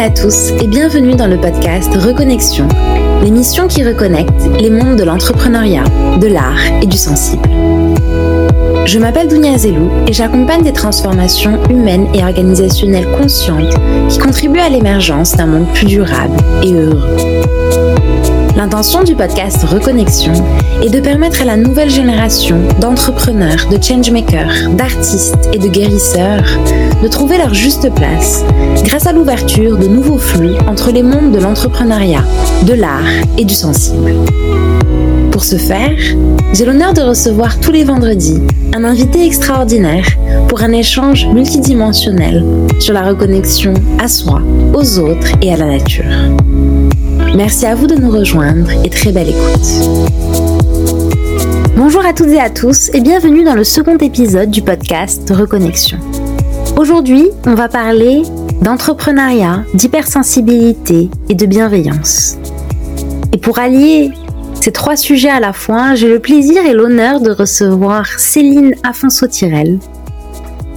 à tous et bienvenue dans le podcast Reconnexion, l'émission qui reconnecte les mondes de l'entrepreneuriat, de l'art et du sensible. Je m'appelle Dounia Zelou et j'accompagne des transformations humaines et organisationnelles conscientes qui contribuent à l'émergence d'un monde plus durable et heureux. L'intention du podcast Reconnexion est de permettre à la nouvelle génération d'entrepreneurs, de changemakers, d'artistes et de guérisseurs de trouver leur juste place grâce à l'ouverture de nouveaux flux entre les mondes de l'entrepreneuriat, de l'art et du sensible. Pour ce faire, j'ai l'honneur de recevoir tous les vendredis un invité extraordinaire pour un échange multidimensionnel sur la reconnexion à soi, aux autres et à la nature. Merci à vous de nous rejoindre et très belle écoute. Bonjour à toutes et à tous et bienvenue dans le second épisode du podcast Reconnexion. Aujourd'hui, on va parler d'entrepreneuriat, d'hypersensibilité et de bienveillance. Et pour allier ces trois sujets à la fois, j'ai le plaisir et l'honneur de recevoir Céline Afonso-Tirel.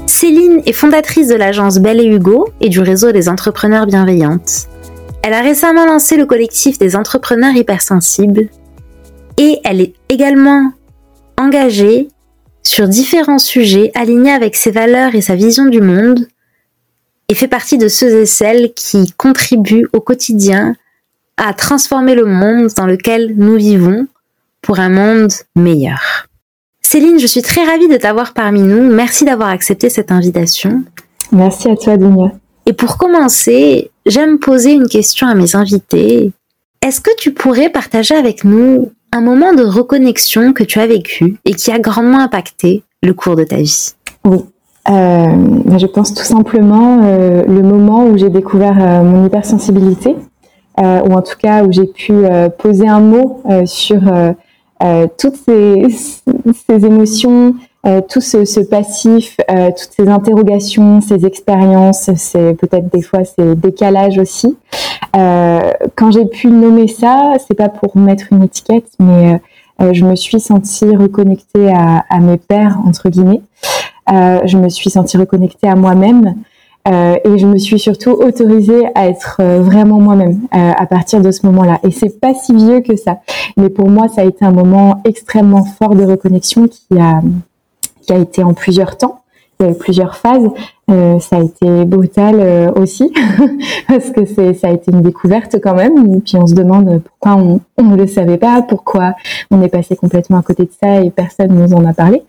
Céline est fondatrice de l'agence Belle et Hugo et du réseau des entrepreneurs bienveillantes. Elle a récemment lancé le collectif des entrepreneurs hypersensibles et elle est également engagée sur différents sujets alignés avec ses valeurs et sa vision du monde et fait partie de ceux et celles qui contribuent au quotidien à transformer le monde dans lequel nous vivons pour un monde meilleur. Céline, je suis très ravie de t'avoir parmi nous. Merci d'avoir accepté cette invitation. Merci à toi, Dunia. Et pour commencer, j'aime poser une question à mes invités. Est-ce que tu pourrais partager avec nous un moment de reconnexion que tu as vécu et qui a grandement impacté le cours de ta vie? Oui. Euh, je pense tout simplement euh, le moment où j'ai découvert euh, mon hypersensibilité, ou en tout cas où j'ai pu poser un mot sur toutes ces émotions, euh, tout ce, ce passif, euh, toutes ces interrogations, ces expériences, c'est peut-être des fois ces décalages aussi. Euh, quand j'ai pu nommer ça, c'est pas pour mettre une étiquette, mais euh, je me suis sentie reconnectée à, à, mes pères entre guillemets. je me suis sentie reconnectée à moi-même. et je me suis surtout autorisée à être vraiment moi-même à partir de ce moment-là. Et c'est pas si vieux que ça, mais pour moi, ça a été un moment extrêmement fort de reconnexion qui a qui a été en plusieurs temps. Il y a eu plusieurs phases. Euh, ça a été brutal euh, aussi parce que c'est ça a été une découverte quand même. Et puis on se demande pourquoi on, ne le savait pas, pourquoi on est passé complètement à côté de ça et personne nous en a parlé.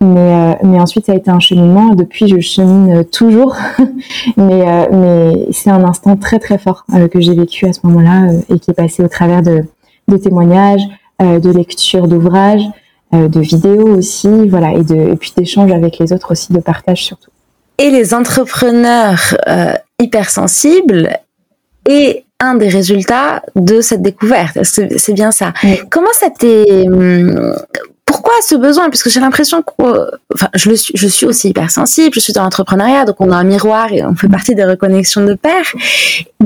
Mais euh, mais ensuite ça a été un cheminement. Depuis je chemine toujours. mais mais c'est un instant très très fort que j'ai vécu à ce moment-là et qui est passé au travers de de témoignages, de lectures d'ouvrages. Euh, de vidéos aussi, voilà, et, de, et puis d'échanges avec les autres aussi, de partage surtout. Et les entrepreneurs euh, hypersensibles et un des résultats de cette découverte. C'est bien ça. Oui. Comment ça t'est hum, pourquoi ce besoin? Parce que j'ai l'impression que, enfin, je le suis, je suis aussi hypersensible. Je suis dans l'entrepreneuriat, donc on a un miroir et on fait partie des reconnexions de pairs.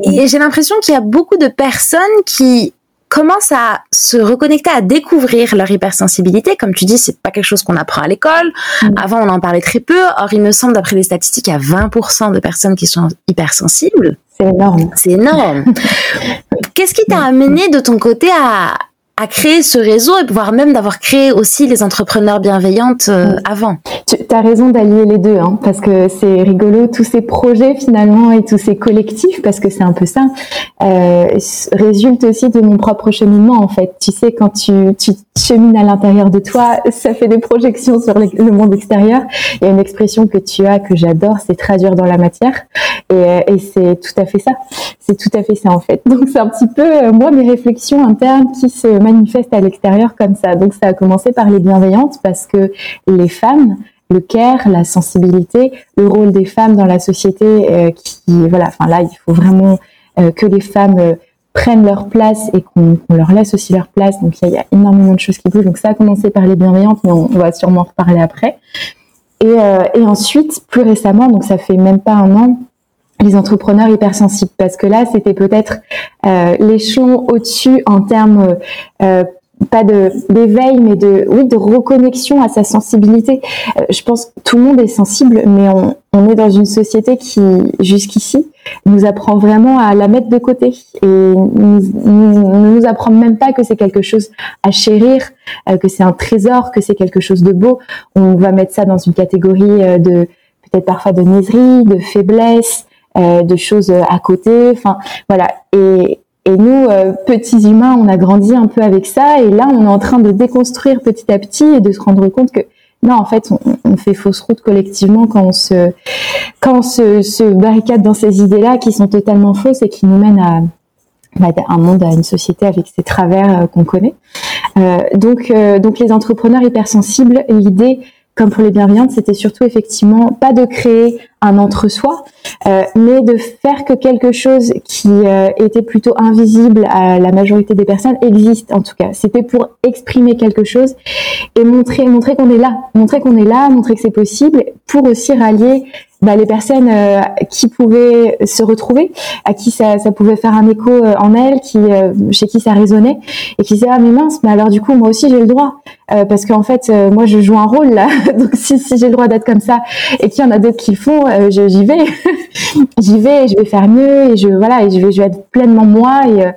Et j'ai l'impression qu'il y a beaucoup de personnes qui commencent à se reconnecter, à découvrir leur hypersensibilité? Comme tu dis, c'est pas quelque chose qu'on apprend à l'école. Mmh. Avant, on en parlait très peu. Or, il me semble, d'après les statistiques, il y a 20% de personnes qui sont hypersensibles. C'est énorme. C'est énorme. Qu'est-ce qui t'a amené de ton côté à, à créer ce réseau et voire même d'avoir créé aussi les entrepreneurs bienveillantes euh, avant. Tu as raison d'allier les deux, hein, parce que c'est rigolo, tous ces projets finalement et tous ces collectifs, parce que c'est un peu ça, euh, résultent aussi de mon propre cheminement en fait. Tu sais, quand tu, tu chemines à l'intérieur de toi, ça fait des projections sur le monde extérieur. Il y a une expression que tu as, que j'adore, c'est traduire dans la matière. Et, euh, et c'est tout à fait ça. C'est tout à fait ça en fait. Donc c'est un petit peu, euh, moi, mes réflexions internes qui se manifeste à l'extérieur comme ça. Donc ça a commencé par les bienveillantes parce que les femmes, le care, la sensibilité, le rôle des femmes dans la société, euh, voilà, enfin là il faut vraiment euh, que les femmes euh, prennent leur place et qu'on qu leur laisse aussi leur place. Donc il y, a énormément de choses qui bougent. Donc ça a commencé par les bienveillantes, mais on, va sûrement en reparler après. Et ensuite, plus récemment, donc ça fait même pas un an, les entrepreneurs hypersensibles parce que là c'était peut-être euh, l'échelon au-dessus en termes euh, pas de d'éveil, mais de oui de reconnexion à sa sensibilité. Euh, je pense que tout le monde est sensible, mais on, on est dans une société qui jusqu'ici nous apprend vraiment à la mettre de côté et ne nous, nous, apprend même pas que c'est quelque chose à chérir, euh, que c'est un trésor, que c'est quelque chose de beau. On va mettre ça dans une catégorie euh, de peut-être parfois de niaiserie, de faiblesse, de choses à côté. Enfin voilà et et nous, euh, petits humains, on a grandi un peu avec ça, et là, on est en train de déconstruire petit à petit et de se rendre compte que non, en fait, on, fait fausse route collectivement quand on se quand on se, barricade dans ces idées-là qui sont totalement fausses et qui nous mènent à, bah, un monde, à une société avec ses travers euh, qu'on connaît. Euh, donc, donc les entrepreneurs hypersensibles, l'idée comme pour les bienveillantes, c'était surtout effectivement pas de créer un entre-soi, euh, mais de faire que quelque chose qui euh, était plutôt invisible à la majorité des personnes existe en tout cas. C'était pour exprimer quelque chose et montrer montrer qu'on est là, montrer qu'on est là, montrer que c'est possible, pour aussi rallier bah, les personnes euh, qui pouvaient se retrouver, à qui ça, ça pouvait faire un écho euh, en elles, qui euh, chez qui ça résonnait, et qui disaient ah mais mince, mais alors du coup moi aussi j'ai le droit, parce qu'en fait moi je joue un rôle là, donc si, si j'ai le droit d'être comme ça, et qu'il y en a d'autres qui le font, j'y vais, j'y vais, je vais faire mieux, et je voilà, et je vais je vais être pleinement moi, et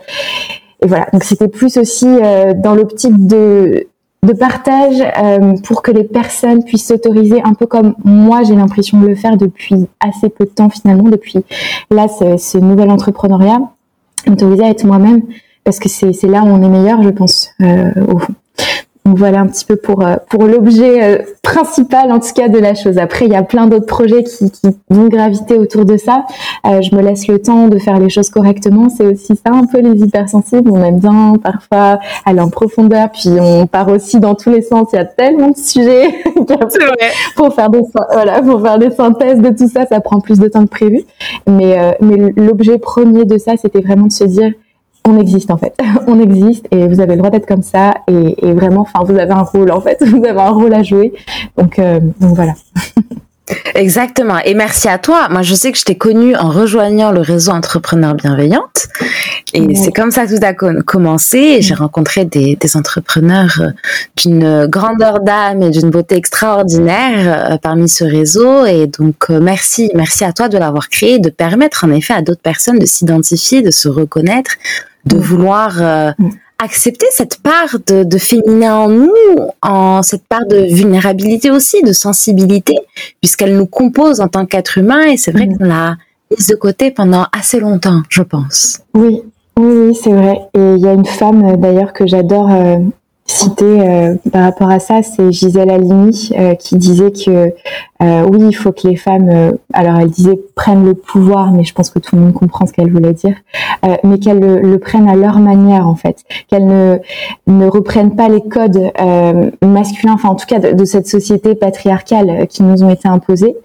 et voilà. Donc c'était plus aussi dans l'optique de de partage euh, pour que les personnes puissent s'autoriser un peu comme moi j'ai l'impression de le faire depuis assez peu de temps finalement depuis là ce, ce nouvel entrepreneuriat m'autoriser à être moi-même parce que c'est là où on est meilleur je pense euh, au fond donc voilà un petit peu pour euh, pour l'objet euh, principal en tout cas de la chose. Après il y a plein d'autres projets qui, qui, vont graviter autour de ça. Euh, je me laisse le temps de faire les choses correctement. C'est aussi ça un peu les hypersensibles. On aime bien parfois aller en profondeur, puis on part aussi dans tous les sens. Il y a tellement de sujets pour faire des voilà pour faire des synthèses de tout ça, ça prend plus de temps que prévu. Mais mais l'objet premier de ça, c'était vraiment de se dire on existe en fait. on existe et vous avez le droit d'être comme ça et, vraiment, enfin, vous avez un rôle en fait. Vous avez un rôle à jouer. Donc, euh, donc voilà. Exactement. Et merci à toi. Moi, je sais que je t'ai connue en rejoignant le réseau Entrepreneurs Bienveillantes. Et c'est comme ça que tout a commencé. J'ai rencontré des, des entrepreneurs euh, d'une grandeur d'âme et d'une beauté extraordinaire euh, parmi ce réseau. Et donc, merci. Merci à toi de l'avoir créé, de permettre en effet à d'autres personnes de s'identifier, de se reconnaître, de vouloir euh, mm. accepter cette part de, de, féminin en nous, en cette part de vulnérabilité aussi, de sensibilité, puisqu'elle nous compose en tant qu'être humain. Et c'est vrai mm. qu'on l'a mise de côté pendant assez longtemps, je pense. Oui, oui, oui c'est vrai. Et il y a une femme euh, d'ailleurs que j'adore. Euh, citer euh, par rapport à ça, c'est Gisèle Halimi euh, qui disait que euh, oui, il faut que les femmes, alors elle disait prennent le pouvoir, mais je pense que tout le monde comprend ce qu'elle voulait dire, mais qu'elles le, prennent à leur manière en fait, qu'elles ne ne reprennent pas les codes masculins, enfin en tout cas de, de, cette société patriarcale qui nous ont été imposés,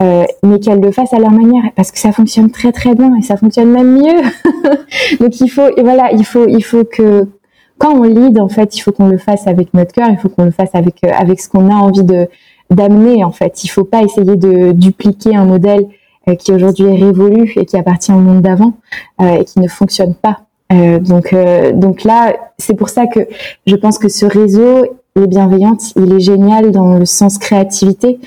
mais qu'elles le fassent à leur manière parce que ça fonctionne très très bien et ça fonctionne même mieux. Donc il faut, et voilà, il faut il faut que quand on lead, en fait, il faut qu'on le fasse avec notre cœur, il faut qu'on le fasse avec euh, avec ce qu'on a envie de d'amener. En fait, il faut pas essayer de dupliquer un modèle euh, qui aujourd'hui est révolu et qui appartient au monde d'avant euh, et qui ne fonctionne pas. donc donc là, c'est pour ça que je pense que ce réseau les bienveillantes, il est génial dans le sens créativité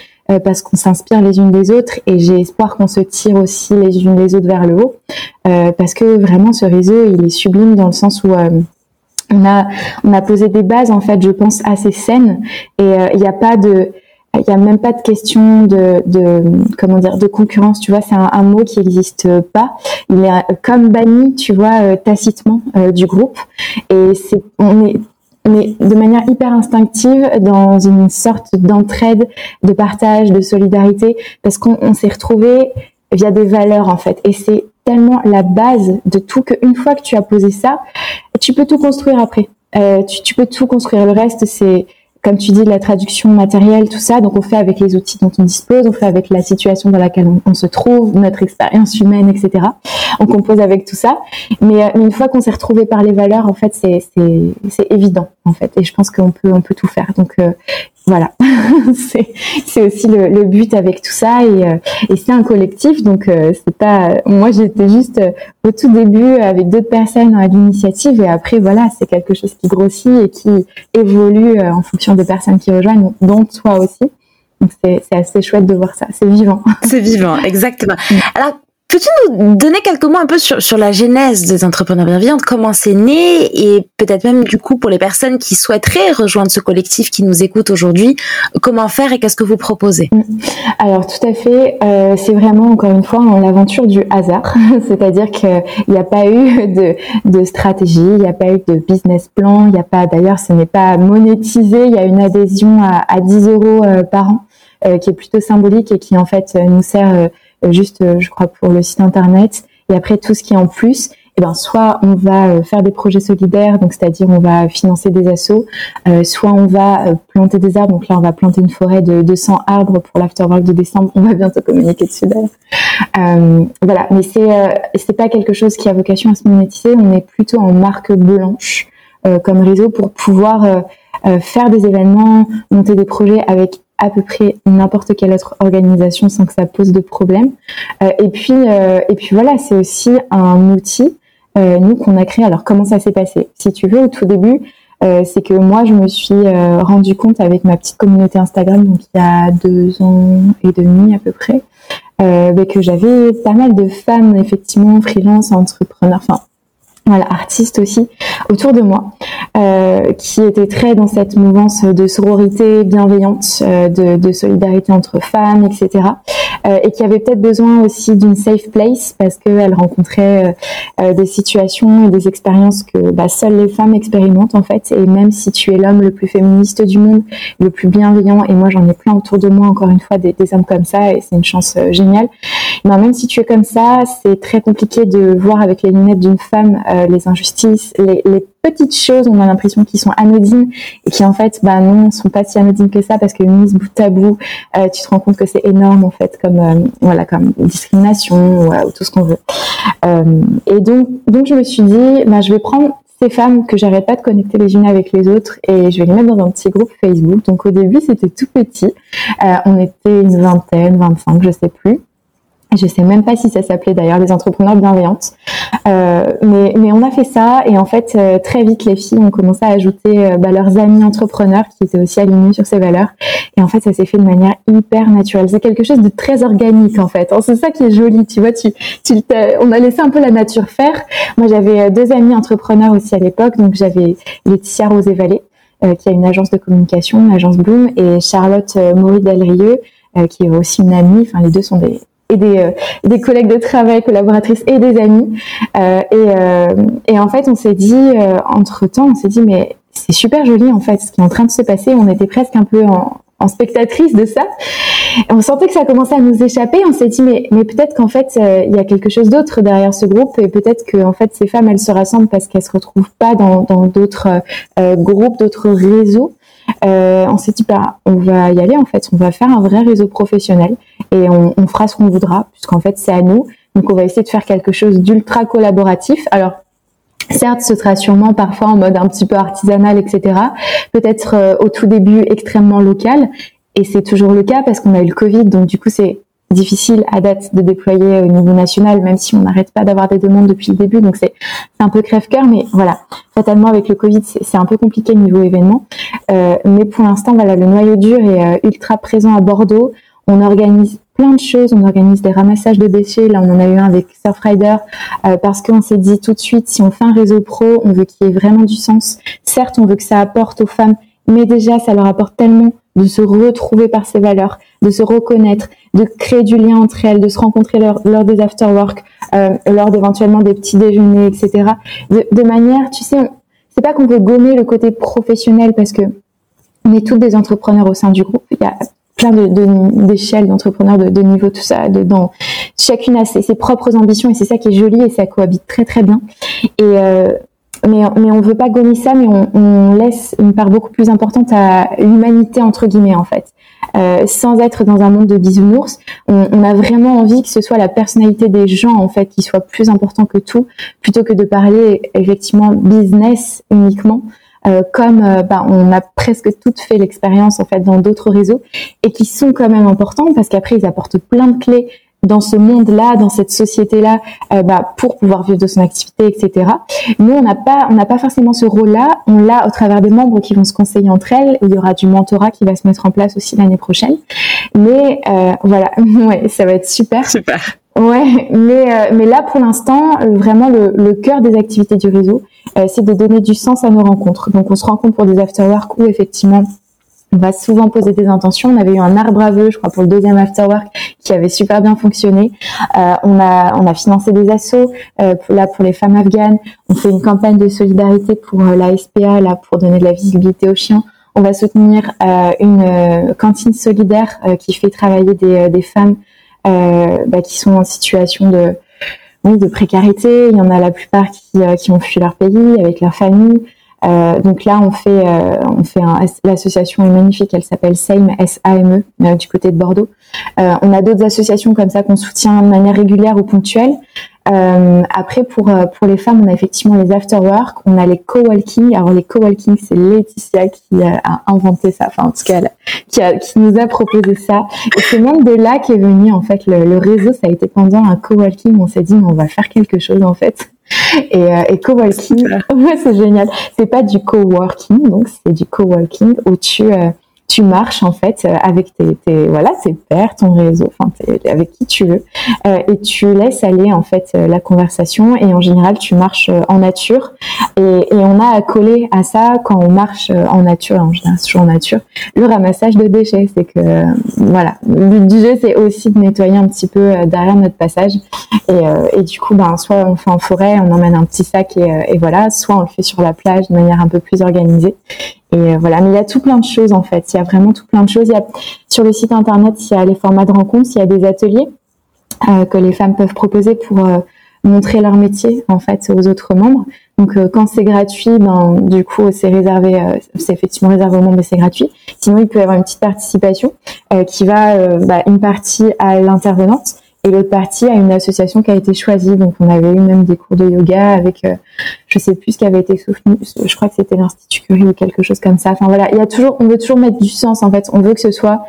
parce qu'on s'inspire les unes des autres et j'ai espoir qu'on se tire aussi les unes les autres vers le haut parce que vraiment ce réseau il est sublime dans le sens où on a on a posé des bases en fait je pense assez saines. Et euh, il n'y a pas de il a même pas de question de, de comment dire de concurrence. Tu vois c'est un, mot qui n'existe pas. Il est comme banni tu vois euh, tacitement euh, du groupe. Et c'est on est on est de manière hyper instinctive dans une sorte d'entraide, de partage, de solidarité, parce qu'on s'est retrouvé via des valeurs en fait. Et c'est tellement la base de tout qu'une fois que tu as posé ça, tu peux tout construire après. Euh, tu, tu, peux tout construire. Le reste, c'est comme tu dis, la traduction matérielle, tout ça. Donc, on fait avec les outils dont on dispose, on fait avec la situation dans laquelle on, se trouve, notre expérience humaine, etc. On compose avec tout ça. Mais, euh, une fois qu'on s'est retrouvé par les valeurs, en fait, c'est évident, en fait. Et je pense qu'on peut, on peut tout faire. Donc, euh, voilà, c'est aussi le, but avec tout ça et, euh, et c'est un collectif donc euh, c'est pas moi j'étais juste euh, au tout début avec d'autres personnes à l'initiative et après voilà c'est quelque chose qui grossit et qui évolue en fonction des personnes qui rejoignent dont toi aussi. Donc c'est assez chouette de voir ça. C'est vivant. C'est vivant exactement. Alors Peux-tu nous donner quelques mots un peu sur, sur la genèse des entrepreneurs bienveillants, comment c'est né et peut-être même du coup pour les personnes qui souhaiteraient rejoindre ce collectif qui nous écoute aujourd'hui, comment faire et qu'est-ce que vous proposez? Mm. Alors tout à fait, euh, c'est vraiment encore une fois l'aventure du hasard, c'est-à-dire qu'il n'y a pas eu de, de stratégie, il n'y a pas eu de business plan, il n'y a pas d'ailleurs ce n'est pas monétisé, il y a une adhésion à, à 10 euros euh, par an euh, qui est plutôt symbolique et qui en fait nous sert euh, juste, euh, je crois, pour le site internet. Et après, tout ce qui est en plus, eh ben, soit on va euh, faire des projets solidaires, donc c'est-à-dire on va financer des assos, soit on va planter des arbres. Donc là, on va planter une forêt de 200 arbres pour l'afterwork de décembre. On va bientôt communiquer dessus d'ailleurs. voilà, mais c'est c'est pas quelque chose qui a vocation à se monétiser. On est plutôt en marque blanche comme réseau pour pouvoir faire des événements, monter des projets avec à peu près n'importe quelle autre organisation sans que ça pose de problème. Euh, et puis euh, et puis voilà, c'est aussi un outil euh, nous qu'on a créé. Alors comment ça s'est passé? Si tu veux, au tout début, c'est que moi je me suis rendu compte avec ma petite communauté Instagram, donc il y a deux ans et demi à peu près, que j'avais pas mal de femmes effectivement freelance, entrepreneurs, enfin voilà, artistes aussi autour de moi, euh, qui étaient très dans cette mouvance de sororité bienveillante, euh, de, de, solidarité entre femmes, etc. Euh, et qui avaient peut-être besoin aussi d'une safe place parce qu'elles rencontraient euh, euh, des situations et des expériences que bah, seules les femmes expérimentent en fait. Et même si tu es l'homme le plus féministe du monde, le plus bienveillant, et moi j'en ai plein autour de moi encore une fois des, des hommes comme ça, et c'est une chance géniale. Ben, même si tu es comme ça, c'est très compliqué de voir avec les lunettes d'une femme les injustices, les, les, petites choses, on a l'impression qu'ils sont anodines et qui en fait, bah non, sont pas si anodines que ça parce que mise bout à bout, euh, tu te rends compte que c'est énorme en fait, comme euh, voilà, comme discrimination ou, tout ce qu'on veut. et donc, donc je me suis dit, bah je vais prendre ces femmes que j'arrête pas de connecter les unes avec les autres et je vais les mettre dans un petit groupe Facebook. Donc au début c'était tout petit, on était une vingtaine, 25, je sais plus. Je sais même pas si ça s'appelait d'ailleurs les entrepreneurs bienveillantes, euh, mais, mais on a fait ça et en fait euh, très vite les filles ont commencé à ajouter euh, bah, leurs amis entrepreneurs qui étaient aussi alignés sur ces valeurs et en fait ça s'est fait de manière hyper naturelle. C'est quelque chose de très organique en fait. C'est ça qui est joli, tu vois. Tu, tu on a laissé un peu la nature faire. Moi j'avais deux amis entrepreneurs aussi à l'époque, donc j'avais Laetitia Rosé Vallée qui a une agence de communication, l'agence Bloom, et Charlotte Maurice Delrieux qui est aussi une amie. Enfin les deux sont des et des, euh, des collègues de travail, collaboratrices et des amis. Euh, et, euh, et, en fait, on s'est dit, entre temps, on s'est dit, mais c'est super joli en fait ce qui est en train de se passer. On était presque un peu en, en spectatrice de ça. on sentait que ça commençait à nous échapper. On s'est dit mais, mais peut-être qu'en fait il y a quelque chose d'autre derrière ce groupe et peut-être que en fait ces femmes elles se rassemblent parce qu'elles se retrouvent pas dans d'autres groupes, d'autres réseaux. Euh, on s'est dit bah on va y aller en fait, on va faire un vrai réseau professionnel et on, on fera ce qu'on voudra puisqu'en fait c'est à nous. Donc on va essayer de faire quelque chose d'ultra collaboratif. Alors Certes, ce sera sûrement parfois en mode un petit peu artisanal, etc. Peut-être euh, au tout début extrêmement local, et c'est toujours le cas parce qu'on a eu le Covid, donc du coup c'est difficile à date de déployer au niveau national, même si on n'arrête pas d'avoir des demandes depuis le début. Donc c'est un peu crève-cœur, mais voilà, fatalement avec le Covid, c'est un peu compliqué niveau événement. Euh, mais pour l'instant, voilà, le noyau dur est euh, ultra présent à Bordeaux. On organise plein de choses. On organise des ramassages de déchets. Là, on en a eu un avec Surfrider euh, parce qu'on s'est dit tout de suite, si on fait un réseau pro, on veut qu'il y ait vraiment du sens. Certes, on veut que ça apporte aux femmes, mais déjà, ça leur apporte tellement de se retrouver par ces valeurs, de se reconnaître, de créer du lien entre elles, de se rencontrer lors, lors des after-work, euh, lors d'éventuellement des petits déjeuners, etc. De, de manière, tu sais, c'est pas qu'on veut gommer le côté professionnel parce que on est toutes des entrepreneurs au sein du groupe. Il y a plein de, d'échelles d'entrepreneurs de, de niveau tout ça dedans chacune a ses, ses, propres ambitions et c'est ça qui est joli et ça cohabite très très bien et euh, mais, mais on veut pas gommer ça, mais on, on, laisse une part beaucoup plus importante à l'humanité entre guillemets en fait. Euh, sans être dans un monde de bisounours, on, on, a vraiment envie que ce soit la personnalité des gens en fait qui soit plus important que tout, plutôt que de parler effectivement business uniquement. comme ben, on a presque toutes fait l'expérience en fait dans d'autres réseaux et qui sont quand même importants parce qu'après ils apportent plein de clés dans ce monde-là, dans cette société-là, euh, bah, pour pouvoir vivre de son activité, etc. Nous, on n'a pas, on n'a pas forcément ce rôle-là. On l'a au travers des membres qui vont se conseiller entre elles. Il y aura du mentorat qui va se mettre en place aussi l'année prochaine. Mais euh, voilà, ouais, ça va être super. Super. Ouais, mais euh, mais là pour l'instant, vraiment le, le cœur des activités du réseau, c'est de donner du sens à nos rencontres. Donc on se rencontre pour des after-work où effectivement on va souvent poser des intentions. On avait eu un arbre à vœux, je crois, pour le deuxième afterwork qui avait super bien fonctionné. Euh, on a on a financé des assos euh, là pour les femmes afghanes. On fait une campagne de solidarité pour euh, la SPA là pour donner de la visibilité aux chiens. On va soutenir une cantine solidaire qui fait travailler des, des femmes bah, qui sont en situation de oui, de précarité. Il y en a la plupart qui, qui ont fui leur pays avec leur famille. Euh, donc là, on fait, euh, l'association est magnifique, elle s'appelle SAME, S-A-M-E, euh, du côté de Bordeaux. on a d'autres associations comme ça qu'on soutient de manière régulière ou ponctuelle. Après, pour pour les femmes, on a effectivement les after-work, on a les co-walking. Alors les co-walking, c'est Laetitia qui a inventé ça, enfin en tout cas, qui, a, qui nous a proposé ça. Et c'est même de là qu'est venu en fait le, le, réseau. Ça a été pendant un co-walking, on s'est dit, on va faire quelque chose en fait. Et, euh, et coworking, ouais, c'est génial. C'est pas du coworking, donc c'est du coworking où tu euh, tu marches en fait euh, avec tes, tes voilà tes pairs, ton réseau, enfin avec qui tu veux, euh, et tu laisses aller en fait euh, la conversation. Et en général, tu marches en nature. Et, on a à coller à ça quand on marche en nature, en général toujours en nature, le ramassage de déchets. C'est que voilà, le but du jeu c'est aussi de nettoyer un petit peu derrière notre passage. Et, du coup, ben soit on fait en forêt, on emmène un petit sac et voilà, soit on le fait sur la plage de manière un peu plus organisée. Et euh, voilà, mais il y a tout plein de choses en fait. Il y a vraiment tout plein de choses. Il y a, sur le site internet, il y a les formats de rencontres, il y a des ateliers euh, que les femmes peuvent proposer pour euh, montrer leur métier en fait aux autres membres. Donc quand c'est gratuit, ben du coup c'est réservé, c'est effectivement réservé aux membres, mais c'est gratuit. Sinon il peut y avoir une petite participation qui va bah, une partie à l'intervenante et l'autre partie à une association qui a été choisie. Donc on avait eu même des cours de yoga avec, euh, je sais plus ce qui avait été soutenu, je crois que c'était l'Institut Curie ou quelque chose comme ça. Enfin voilà, il y a toujours, on veut toujours mettre du sens en fait. On veut que ce soit,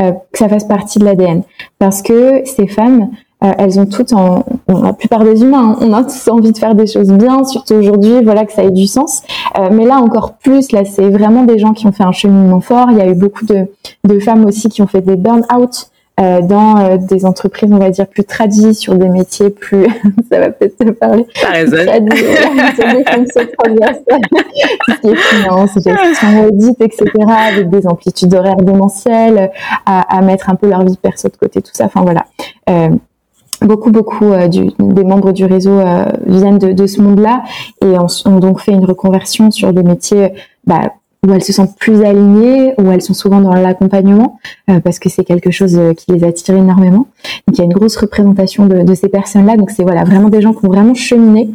euh, que ça fasse partie de l'ADN, parce que ces femmes, euh, elles ont toutes, en, la plupart des humains, hein, on a tous envie de faire des choses bien, surtout aujourd'hui, voilà que ça ait du sens. Euh, mais là encore plus, là c'est vraiment des gens qui ont fait un cheminement fort. Il y a eu beaucoup de, de femmes aussi qui ont fait des burn-out. Euh, dans euh, des entreprises, on va dire, plus tradies, sur des métiers plus, ça va peut-être te parler. T'as raison. Tradis, tout ce qui est finance, gestion, audit, etc., avec des amplitudes horaires démentielles, à, à, mettre un peu leur vie perso de côté, tout ça. Enfin voilà. Euh, beaucoup beaucoup euh, du, des membres du réseau euh, viennent de, de ce monde-là et ont, ont, donc fait une reconversion sur des métiers bah, où elles se sentent plus alignées, où elles sont souvent dans l'accompagnement, euh, parce que c'est quelque chose euh, qui les attire énormément. Donc il y a une grosse représentation de, de ces personnes-là. Donc c'est voilà vraiment des gens qui ont vraiment cheminé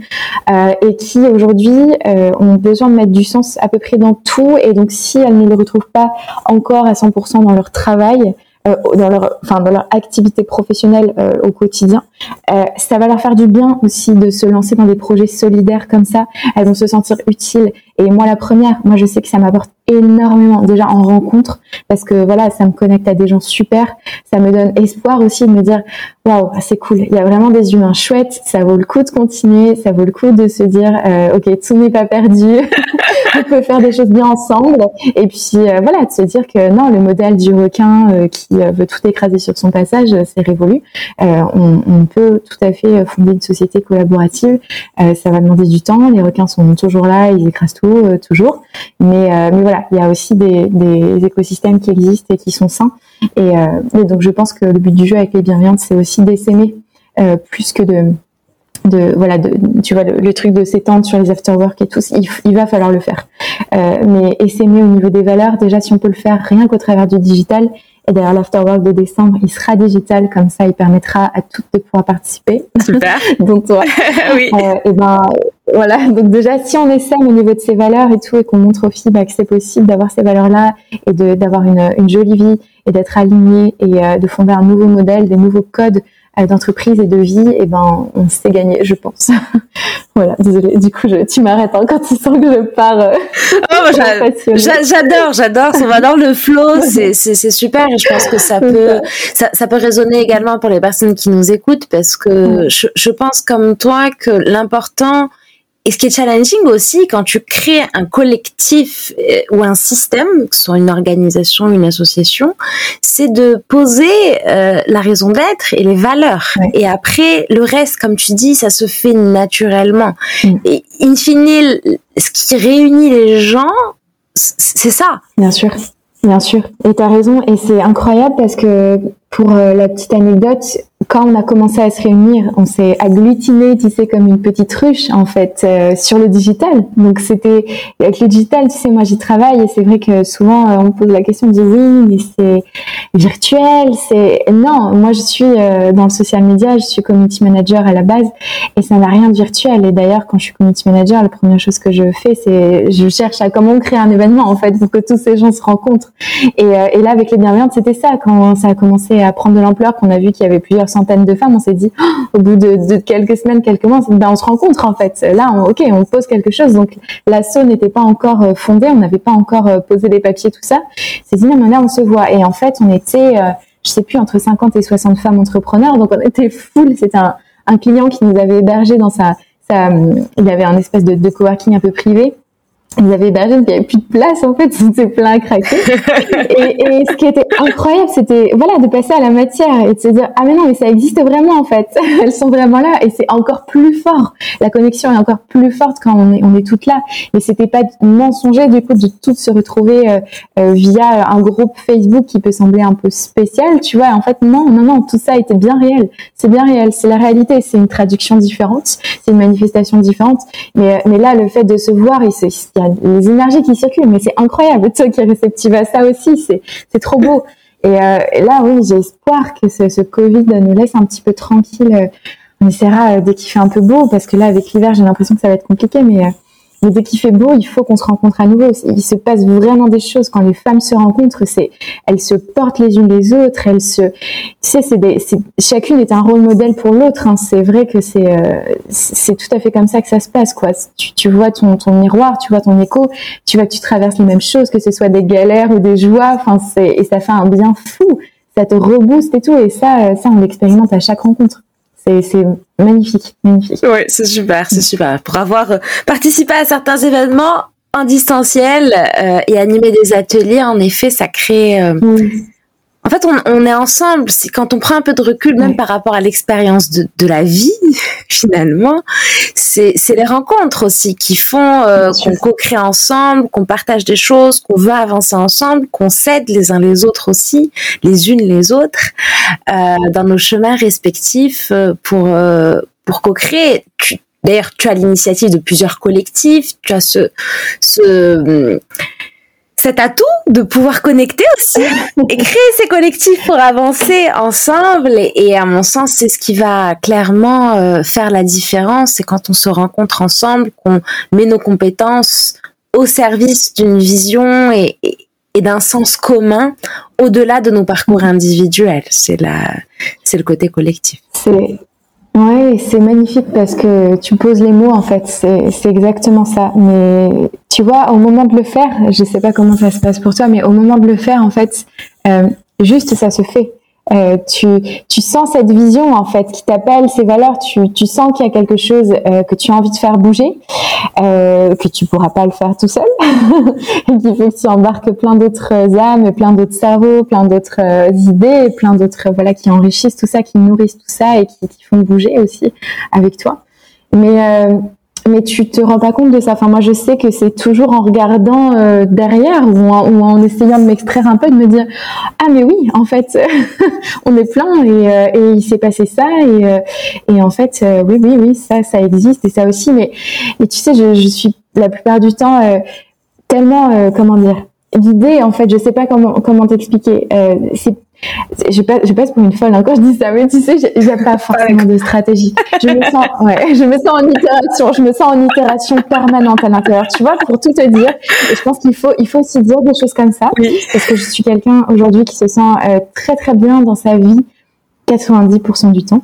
euh, et qui aujourd'hui euh, ont besoin de mettre du sens à peu près dans tout. Et donc si elles ne le retrouvent pas encore à 100% dans leur travail, euh, dans leur, enfin dans leur activité professionnelle euh, au quotidien. Euh, ça va leur faire du bien aussi de se lancer dans des projets solidaires comme ça. Elles vont se sentir utiles. Et moi, la première, moi, je sais que ça m'apporte énormément déjà en rencontre parce que voilà, ça me connecte à des gens super. Ça me donne espoir aussi de me dire waouh, c'est cool. Il y a vraiment des humains chouettes. Ça vaut le coup de continuer. Ça vaut le coup de se dire ok, tout n'est pas perdu. on peut faire des choses bien ensemble. Et puis voilà, de se dire que non, le modèle du requin qui euh, veut tout écraser sur son passage, euh, c'est révolu. Euh, on, on, peut tout à fait fonder une société collaborative. ça va demander du temps. Les requins sont toujours là, ils écrasent tout, toujours. Mais, mais voilà, il y a aussi des, des, écosystèmes qui existent et qui sont sains. Et, et, donc je pense que le but du jeu avec les bienveillantes, c'est aussi d'essaimer plus que de de voilà de, tu vois le, truc de s'étendre sur les afterwork et tout il, il, va falloir le faire euh, mais essaimer au niveau des valeurs déjà si on peut le faire rien qu'au travers du digital et d'ailleurs, l'afterwork de décembre, il sera digital, comme ça, il permettra à toutes de pouvoir participer. Super. donc, toi, oui. Euh, et ben, voilà. Donc déjà, si on essaie au niveau de ces valeurs et tout, et qu'on montre aux filles bah, que c'est possible d'avoir ces valeurs-là et de d'avoir une, une jolie vie et d'être aligné et euh, de fonder un nouveau modèle, des nouveaux codes d'entreprise et de vie, et ben on s'est gagné, je pense. voilà, désolée. Du coup, je, tu m'arrêtes hein, quand tu sens que je pars. oh, j'adore, j'adore. On va dans le flow, c'est c'est super. Et je pense que ça peut ça, ça, peut résonner également pour les personnes qui nous écoutent parce que je, je pense comme toi que l'important et ce qui est challenging aussi, quand tu crées un collectif euh, ou un système, que ce soit une organisation, une association, c'est de poser euh, la raison d'être et les valeurs. Et après, le reste, comme tu dis, ça se fait naturellement. Mm. Et in fine, ce qui réunit les gens, c'est ça. Bien sûr. Bien sûr, et tu as raison, et c'est incroyable parce que pour euh, la petite anecdote, quand on a commencé à se réunir, on s'est agglutiné, tu sais, comme une petite ruche, en fait, euh, sur le digital. Donc, c'était, avec le digital, tu sais, moi, j'y travaille et c'est vrai que souvent, euh, on me pose la question, on dit oui, mais c'est virtuel, c'est, non, moi, je suis euh, dans le social media, je suis community manager à la base et ça n'a rien de virtuel. Et d'ailleurs, quand je suis community manager, la première chose que je fais, c'est, je cherche à comment créer un événement, en fait, pour que tous ces gens se rencontrent. Et, et là, avec les bienveillantes, c'était ça, quand ça a commencé à prendre de l'ampleur, qu'on a vu qu'il y avait plusieurs centaines de femmes, on s'est dit, oh, au bout de, quelques semaines, quelques mois, ben, on se rencontre en fait. Là, on, ok, on pose quelque chose. Donc l'assaut n'était pas encore euh, fondé, on n'avait pas encore euh, posé les papiers, tout ça. C'est dit, mais là, on se voit. Et en fait, on était, euh, je sais plus, entre 50 et 60 femmes entrepreneurs. Donc on était full. C'était un, un client qui nous avait hébergé dans sa, sa, il avait un espèce de coworking un peu privé ils avaient hébergé, il n'y avait plus de place en fait, c'était plein à craquer. et, et, ce qui était incroyable, c'était voilà de passer à la matière et de se dire ah mais non mais ça existe vraiment en fait, elles sont vraiment là et c'est encore plus fort. La connexion est encore plus forte quand on est on est toutes là. Mais c'était pas mensonger du coup de toutes se retrouver euh, euh, via un groupe Facebook qui peut sembler un peu spécial, tu vois. En fait non non non tout ça était bien réel, c'est bien réel, c'est la réalité, c'est une traduction différente, c'est une manifestation différente. Mais mais là le fait de se voir et c'est les énergies qui circulent, mais c'est incroyable. Toi qui es réceptive à ça aussi, c'est trop beau. Et, euh, là, oui, j'ai espoir que ce, Covid nous laisse un petit peu tranquille. On essaiera dès qu'il fait un peu beau, parce que là, avec l'hiver, j'ai l'impression que ça va être compliqué, mais euh, mais dès qu'il fait beau, il faut qu'on se rencontre à nouveau. Il se passe vraiment des choses quand les femmes se rencontrent. C'est, elles se portent les unes les autres. Elles se, tu sais, c'est des, chacune est un rôle modèle pour l'autre. Hein. C'est vrai que c'est, euh, c'est tout à fait comme ça que ça se passe, quoi. Tu, tu vois ton, ton miroir, tu vois ton écho, tu vois que tu traverses les mêmes choses, que ce soit des galères ou des joies. Enfin, c'est, et ça fait un bien fou. Ça te rebooste et tout. Et ça, ça, on l'expérimente à chaque rencontre c'est magnifique, magnifique. Oui, c'est super, c'est super. Pour avoir euh, participé à certains événements en distanciel euh, et animer des ateliers, en effet, ça crée euh, en fait, on, est ensemble. Quand on prend un peu de recul, même par rapport à l'expérience de, la vie, finalement, c'est les rencontres aussi qui font euh, qu'on co-crée ensemble, qu'on partage des choses, qu'on veut avancer ensemble, qu'on s'aide les uns les autres aussi, les unes les autres, euh, dans nos chemins respectifs euh, pour pour co-créer. D'ailleurs, tu as l'initiative de plusieurs collectifs, tu as ce ce cet atout de pouvoir connecter aussi et créer ces collectifs pour avancer ensemble. Et, à mon sens, c'est ce qui va clairement euh, faire la différence. C'est quand on se rencontre ensemble, qu'on met nos compétences au service d'une vision et, et d'un sens commun au-delà de nos parcours individuels. C'est la, c'est le côté collectif. C'est Ouais, c'est magnifique parce que tu poses les mots en fait, c'est exactement ça. Mais tu vois, au moment de le faire, je sais pas comment ça se passe pour toi, mais au moment de le faire, en fait, euh, juste ça se fait. Euh, tu, tu sens cette vision en fait qui t'appelle ces valeurs. Tu, tu sens qu'il y a quelque chose euh, que tu as envie de faire bouger, euh, que tu pourras pas le faire tout seul, et qu'il faut que tu embarques plein d'autres âmes, plein d'autres cerveaux, plein d'autres euh, idées, plein d'autres voilà qui enrichissent tout ça, qui nourrissent tout ça et qui, qui font bouger aussi avec toi. Mais euh, mais tu te rends pas compte de ça. Enfin, moi, je sais que c'est toujours en regardant euh, derrière ou en, ou en, essayant de m'extraire un peu, de me dire ah mais oui, en fait, on est plein et, euh, et il s'est passé ça et, euh, et en fait, oui, oui, oui, ça, ça existe et ça aussi. Mais, mais tu sais, je, je suis la plupart du temps tellement, comment dire, l'idée, en fait, je sais pas comment comment t'expliquer. c'est je passe, je passe pour une folle encore, je dis ça, mais tu sais, j'ai pas forcément de stratégie. Je me sens, ouais, je me sens en itération, je me sens en itération permanente à l'intérieur, tu vois, pour tout te dire. Et je pense qu'il faut, il faut aussi dire des choses comme ça, parce que je suis quelqu'un aujourd'hui qui se sent euh, très très bien dans sa vie, 90% du temps.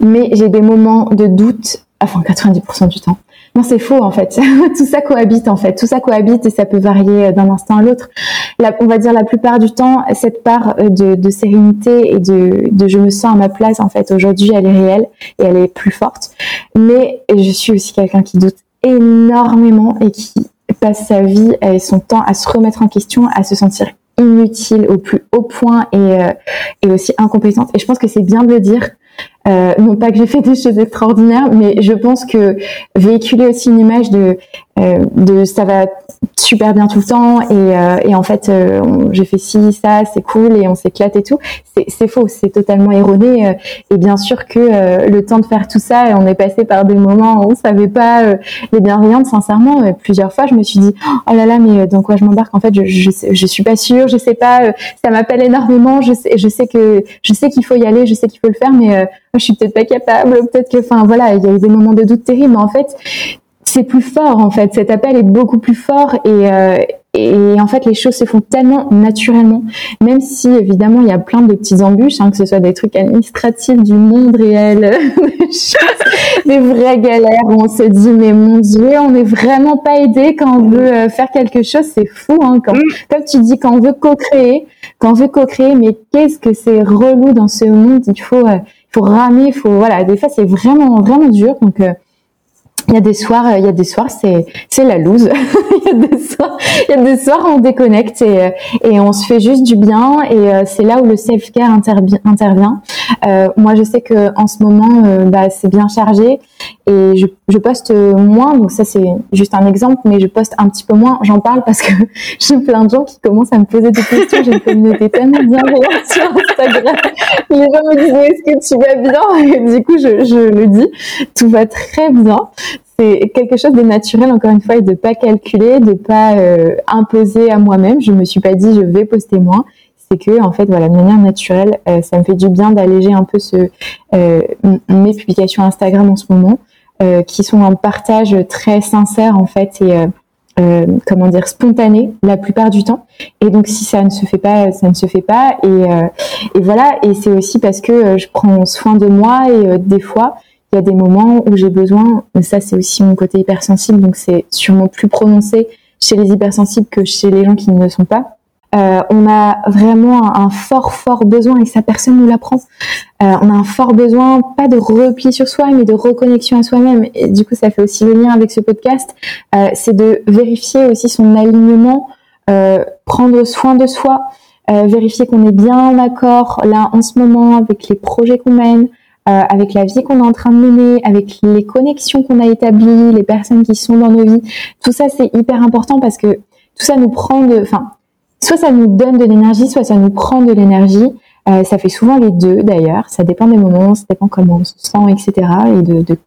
Mais j'ai des moments de doute, enfin 90% du temps. C'est faux en fait. tout ça cohabite en fait. Tout ça cohabite et ça peut varier d'un instant à l'autre. On va dire la plupart du temps, cette part euh, de, sérénité et de, de, je me sens à ma place en fait aujourd'hui, elle est réelle et elle est plus forte. Mais je suis aussi quelqu'un qui doute énormément et qui passe sa vie et son temps à se remettre en question, à se sentir inutile au plus haut point et, euh, et aussi incompétente. Et je pense que c'est bien de le dire euh, non pas que j'ai fait des choses extraordinaires, mais je pense que véhiculer aussi une image de euh, de ça va super bien tout le temps et, euh, en fait euh, j'ai fait ci ça c'est cool et on s'éclate et tout. C'est faux c'est totalement erroné et bien sûr que le temps de faire tout ça on est passé par des moments où on savait pas les bienveillantes sincèrement plusieurs fois je me suis dit oh là là mais dans quoi je m'embarque? En fait je, je je suis pas sûre je sais pas ça m'appelle énormément je sais je sais que je sais qu'il faut y aller je sais qu'il faut le faire mais je suis peut-être pas capable peut-être que enfin voilà il y a eu des moments de doute terribles mais en fait c'est plus fort en fait. Cet appel est beaucoup plus fort et, euh, et en fait les choses se font tellement naturellement, même si évidemment il y a plein de petites embûches, hein, que ce soit des trucs administratifs du monde réel, des, vraies galères où on se dit mais mon dieu, on n'est vraiment pas aidé quand on veut euh, faire quelque chose, c'est fou. Hein, quand, mm. Comme tu dis, quand on veut co-créer, quand on veut co-créer, mais qu'est-ce que c'est relou dans ce monde? Il faut, euh, faut ramer, faut voilà. Des fois c'est vraiment vraiment dur donc il y a des soirs, euh, il y a des soirs, c'est c'est la loose. il y a des soirs, il y a des soirs on déconnecte et euh, et on se fait juste du bien et euh, c'est là où le self care intervient. Euh, moi, je sais que en ce moment, bah, c'est bien chargé et je, je poste moins. Donc ça, c'est juste un exemple, mais je poste un petit peu moins. J'en parle parce que j'ai plein de gens qui commencent à me poser des questions. J'ai une communauté tellement bienveillante sur Instagram. Les gens me disent est-ce que tu vas bien? Et du coup, je, je le dis, tout va très bien c'est quelque chose de naturel encore une fois et de pas calculer, de pas euh, imposer à moi-même. Je me suis pas dit je vais poster moins. C'est que en fait voilà de manière naturelle, euh, ça me fait du bien d'alléger un peu ce euh, mes publications Instagram en ce moment, qui sont un partage très sincère en fait et comment dire spontané la plupart du temps. Et donc si ça ne se fait pas, ça ne se fait pas. Et, et voilà. Et c'est aussi parce que je prends soin de moi et des fois il y a des moments où j'ai besoin, mais ça c'est aussi mon côté hypersensible, donc c'est sûrement plus prononcé chez les hypersensibles que chez les gens qui ne le sont pas. Euh, on a vraiment un, fort fort besoin et ça personne nous l'apprend. Euh, on a un fort besoin pas de repli sur soi mais de reconnexion à soi-même et du coup ça fait aussi le lien avec ce podcast. Euh, c'est de vérifier aussi son alignement, euh, prendre soin de soi, euh, vérifier qu'on est bien en accord là en ce moment avec les projets qu'on mène, euh, avec la vie qu'on est en train de mener, avec les connexions qu'on a établies, les personnes qui sont dans nos vies. Tout ça, c'est hyper important parce que tout ça nous prend de, enfin, soit ça nous donne de l'énergie, soit ça nous prend de l'énergie. Euh, ça fait souvent les deux d'ailleurs. Ça dépend des moments, ça dépend comment on se sent, etc. Et de, de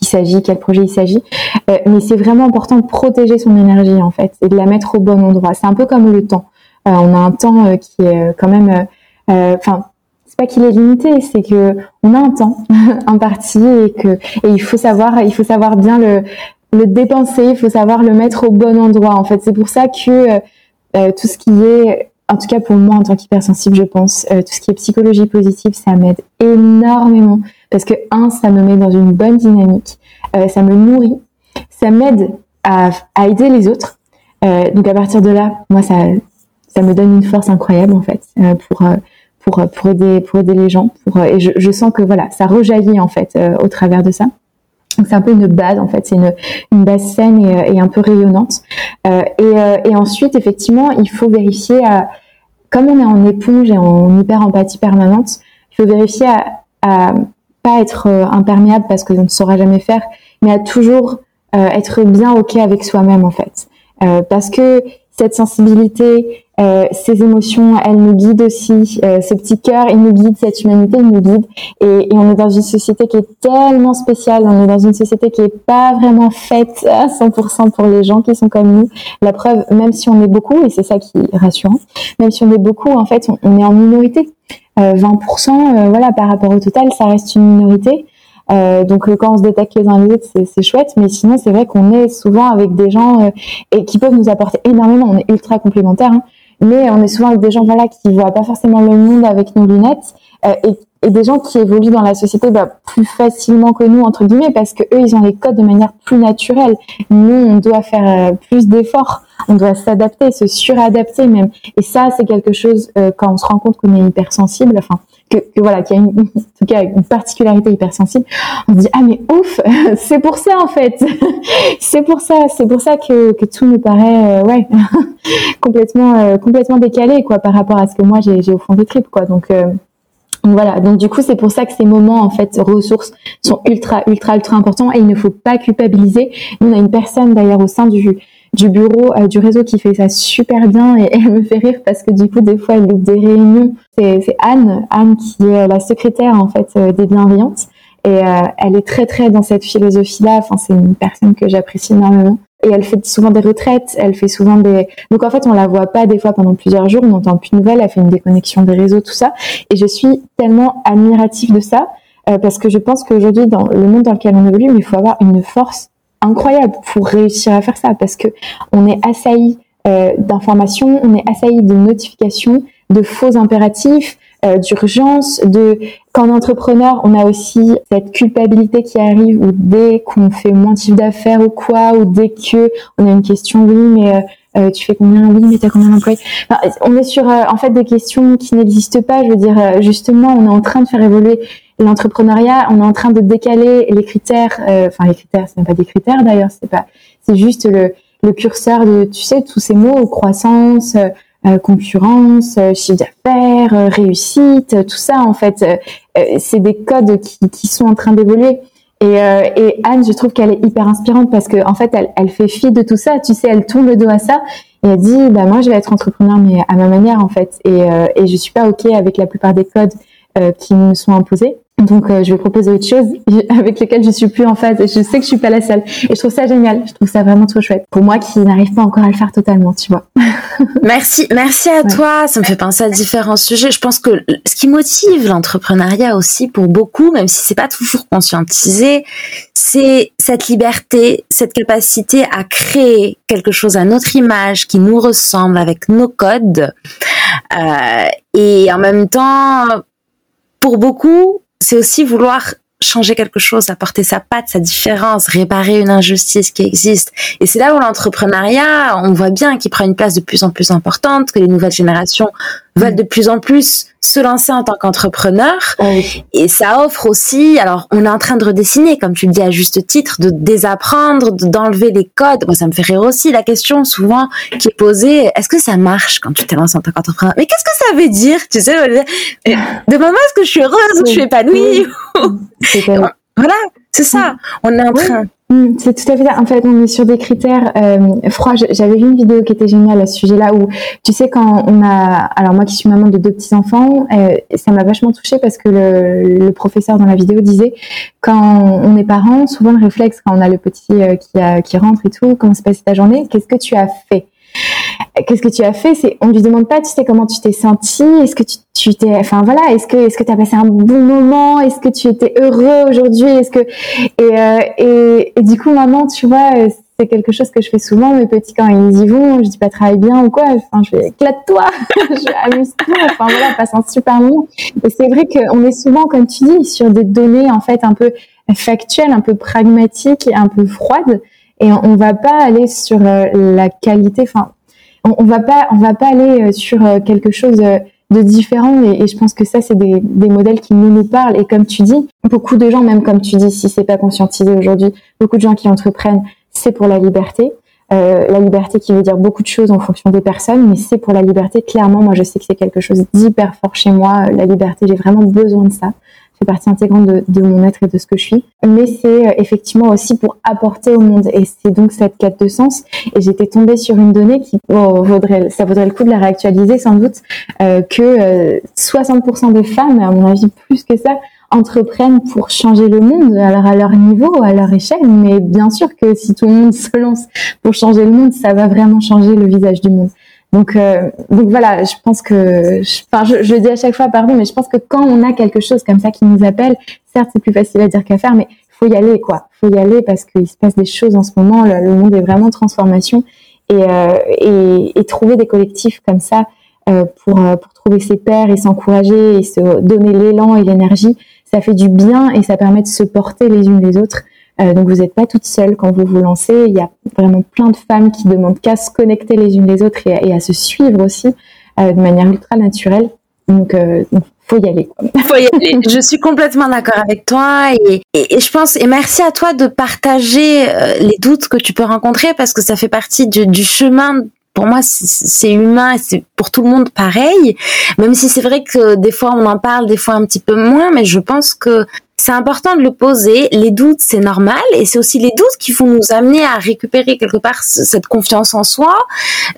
qui s'agit, quel projet il s'agit. Euh, mais c'est vraiment important de protéger son énergie en fait et de la mettre au bon endroit. C'est un peu comme le temps. Euh, on a un temps qui est quand même, enfin qu'il est limité, c'est que on a un temps imparti et que et il faut savoir, il faut savoir bien le le dépenser, il faut savoir le mettre au bon endroit. En fait, c'est pour ça que tout ce qui est, en tout cas pour moi en tant qu'hypersensible, je pense, euh, tout ce qui est psychologie positive, ça m'aide énormément parce que un, ça me met dans une bonne dynamique, euh, ça me nourrit, ça m'aide à, aider les autres. donc à partir de là, moi ça ça me donne une force incroyable en fait pour pour pour aider pour aider les gens. Et je, je sens que voilà, ça rejaillit en fait euh, au travers de ça. C'est un peu une base en fait, c'est une, base saine et, et un peu rayonnante. Euh, et, euh, et, ensuite effectivement, il faut vérifier à, comme on est en éponge et en hyper empathie permanente, il faut vérifier à, à pas être euh, imperméable parce que on ne saura jamais faire, mais à toujours être bien ok avec soi-même en fait, parce que cette sensibilité, euh, ces émotions, elles nous guident aussi. Euh, ce petit cœur, il nous guide, cette humanité, il nous guide. Et, et, on est dans une société qui est tellement spéciale. On est dans une société qui est pas vraiment faite à 100% pour les gens qui sont comme nous. La preuve, même si on est beaucoup, et c'est ça qui est rassurant, même si on est beaucoup, en fait, on, est en minorité. Euh, 20%, euh, voilà, par rapport au total, ça reste une minorité. Euh, donc quand on se détecte les uns les autres, c'est chouette, mais sinon c'est vrai qu'on est souvent avec des gens euh, et qui peuvent nous apporter énormément. On est ultra complémentaires, hein mais on est souvent avec des gens voilà qui voient pas forcément le monde avec nos lunettes euh, et et des gens qui évoluent dans la société bah, plus facilement que nous entre guillemets parce que eux ils ont les codes de manière plus naturelle. Nous on doit faire euh, plus d'efforts, on doit s'adapter, se suradapter même. Et ça c'est quelque chose euh, quand on se rend compte qu'on est hypersensible, enfin que, que voilà qu'il y a une, en tout cas une particularité hypersensible, on se dit ah mais ouf c'est pour ça en fait c'est pour ça c'est pour ça que, que tout nous paraît euh, ouais complètement complètement décalé quoi par rapport à ce que moi j'ai au fond des tripes quoi donc voilà, donc du coup c'est pour ça que ces moments en fait ressources sont ultra ultra ultra importants et il ne faut pas culpabiliser. Nous on a une personne d'ailleurs au sein du du bureau euh, du réseau qui fait ça super bien et, elle me fait rire parce que du coup des fois elle loupe des réunions. C'est Anne, Anne qui est la secrétaire en fait euh, des bienveillantes et euh, elle est très très dans cette philosophie là. Enfin c'est une personne que j'apprécie énormément et elle fait souvent des retraites, elle fait souvent des donc en fait on la voit pas des fois pendant plusieurs jours, on n'entend plus de nouvelles, elle fait une déconnexion des réseaux tout ça. Et je suis tellement admirative de ça euh, parce que je pense qu'aujourd'hui dans le monde dans lequel on évolue, il faut avoir une force incroyable pour réussir à faire ça parce que on est assailli euh, d'informations, on est assailli de notifications, de faux impératifs, euh, d'urgence, de est entrepreneur, on a aussi cette culpabilité qui arrive ou dès qu'on fait moins de chiffre d'affaires ou quoi, ou dès que on a une question, oui, mais euh, euh tu fais combien Oui, mais t'as combien d'employés? Enfin, On est sur euh, en fait des questions qui n'existent pas. Je veux dire, justement, on est en train de faire évoluer l'entrepreneuriat, on est en train de décaler les critères. Enfin, les critères, ce n'est pas des critères d'ailleurs, c'est pas, c'est juste le, le curseur de, tu sais, tous ces mots, croissance. Euh, concurrence, euh, chiffre d'affaires, euh, réussite, tout ça en fait, c'est des codes qui, qui, sont en train d'évoluer. Et, et, Anne, je trouve qu'elle est hyper inspirante parce que en fait, elle, elle fait fi de tout ça. Tu sais, elle tourne le dos à ça et elle dit, bah moi, je vais être entrepreneur mais à ma manière en fait. Et, et je suis pas ok avec la plupart des codes qui me sont imposés. Donc, euh, je vais proposer autre chose avec lequel je suis plus en phase. Et je sais que je suis pas la seule. Et je trouve ça génial. Je trouve ça vraiment trop chouette. Pour moi qui n'arrive pas encore à le faire totalement, tu vois. merci, merci à toi. Ça me fait penser à différents sujets. Je pense que ce qui motive l'entrepreneuriat aussi pour beaucoup, même si c'est pas toujours conscientisé, c'est cette liberté, cette capacité à créer quelque chose à notre image qui nous ressemble avec nos codes. Euh, et en même temps, pour beaucoup, c'est aussi vouloir changer quelque chose, apporter sa patte, sa différence, réparer une injustice qui existe. Et c'est là où l'entrepreneuriat, on voit bien qu'il prend une place de plus en plus importante, que les nouvelles générations veulent de plus en plus se lancer en tant qu'entrepreneur. Et ça offre aussi, alors on est en train de redessiner, comme tu le dis à juste titre, de désapprendre, d'enlever les codes. Moi, ça me fait rire aussi la question souvent qui est posée, est-ce que ça marche quand tu te lances en tant qu'entrepreneur? Mais qu'est-ce que ça veut dire? Tu sais, de moment est-ce que je suis heureuse ou je suis épanouie? Voilà, c'est ça. On est en train... Mm, c'est tout à fait ça. En fait, on est sur des critères euh, froids. J'avais vu une vidéo qui était géniale à ce sujet-là où, tu sais, quand on a, alors moi qui suis maman de deux petits enfants, euh, ça m'a vachement touchée parce que le, professeur dans la vidéo disait quand on est parent, souvent le réflexe quand on a le petit euh, qui, a, qui rentre et tout, comment se passe ta journée, qu'est-ce que tu as fait? Qu'est-ce que tu as fait? C'est on lui demande pas, tu sais comment tu t'es senti Est-ce que tu t'es, enfin voilà, est-ce que est-ce que tu as passé un bon moment? Est-ce que tu étais heureux aujourd'hui? Est-ce que et, euh, et, du coup maman, tu vois, euh, c'est quelque chose que je fais souvent. Mes petits quand ils y vont, je dis pas travaille bien ou quoi. Enfin, je fais éclate-toi, je amuse-toi. Enfin voilà, passe un super moment. Et c'est vrai qu'on est souvent, comme tu dis, sur des données en fait un peu factuelles, un peu pragmatiques et un peu froides et on, va pas aller sur euh, la qualité. Enfin, on, va pas, on va pas aller euh, sur euh, quelque chose de différent. Et, je pense que ça, c'est des, des, modèles qui nous nous parlent. Et comme tu dis, beaucoup de gens, même comme tu dis, si c'est pas conscientisé aujourd'hui, beaucoup de gens qui entreprennent, c'est pour la liberté. Euh, la liberté qui veut dire beaucoup de choses en fonction des personnes, mais c'est pour la liberté. Clairement, moi, je sais que c'est quelque chose d'hyper fort chez moi. La liberté, j'ai vraiment besoin de ça fait partie intégrante de, de, mon être et de ce que je suis. Mais c'est euh, effectivement aussi pour apporter au monde. Et c'est donc cette quête de sens. Et j'étais tombée sur une donnée qui oh, vaudrait, ça vaudrait le coup de la réactualiser sans doute, euh, que 60% euh, des femmes, à mon avis plus que ça, entreprennent pour changer le monde, alors à leur niveau, à leur échelle. Mais bien sûr que si tout le monde se lance pour changer le monde, ça va vraiment changer le visage du monde. Donc, euh, donc voilà, je pense que, enfin, je, je, le dis à chaque fois, pardon, mais je pense que quand on a quelque chose comme ça qui nous appelle, certes, c'est plus facile à dire qu'à faire, mais faut y aller, quoi. Faut y aller parce qu'il se passe des choses en ce moment. Le, monde est vraiment en transformation et, euh, et, et, trouver des collectifs comme ça pour, pour trouver ses pairs et s'encourager et se donner l'élan et l'énergie. Ça fait du bien et ça permet de se porter les unes les autres. Donc vous n'êtes pas toute seule quand vous vous lancez. Il y a vraiment plein de femmes qui demandent qu'à se connecter les unes les autres et, à se suivre aussi de manière ultra naturelle. Donc, donc faut y aller. Faut y aller. je suis complètement d'accord avec toi et, je pense et merci à toi de partager euh, les doutes que tu peux rencontrer parce que ça fait partie du, du chemin pour moi, c'est humain c'est pour tout le monde pareil. Même si c'est vrai que des fois on en parle, des fois un petit peu moins, mais je pense que c'est important de le poser. Les doutes, c'est normal, et c'est aussi les doutes qui vont nous amener à récupérer quelque part cette confiance en soi.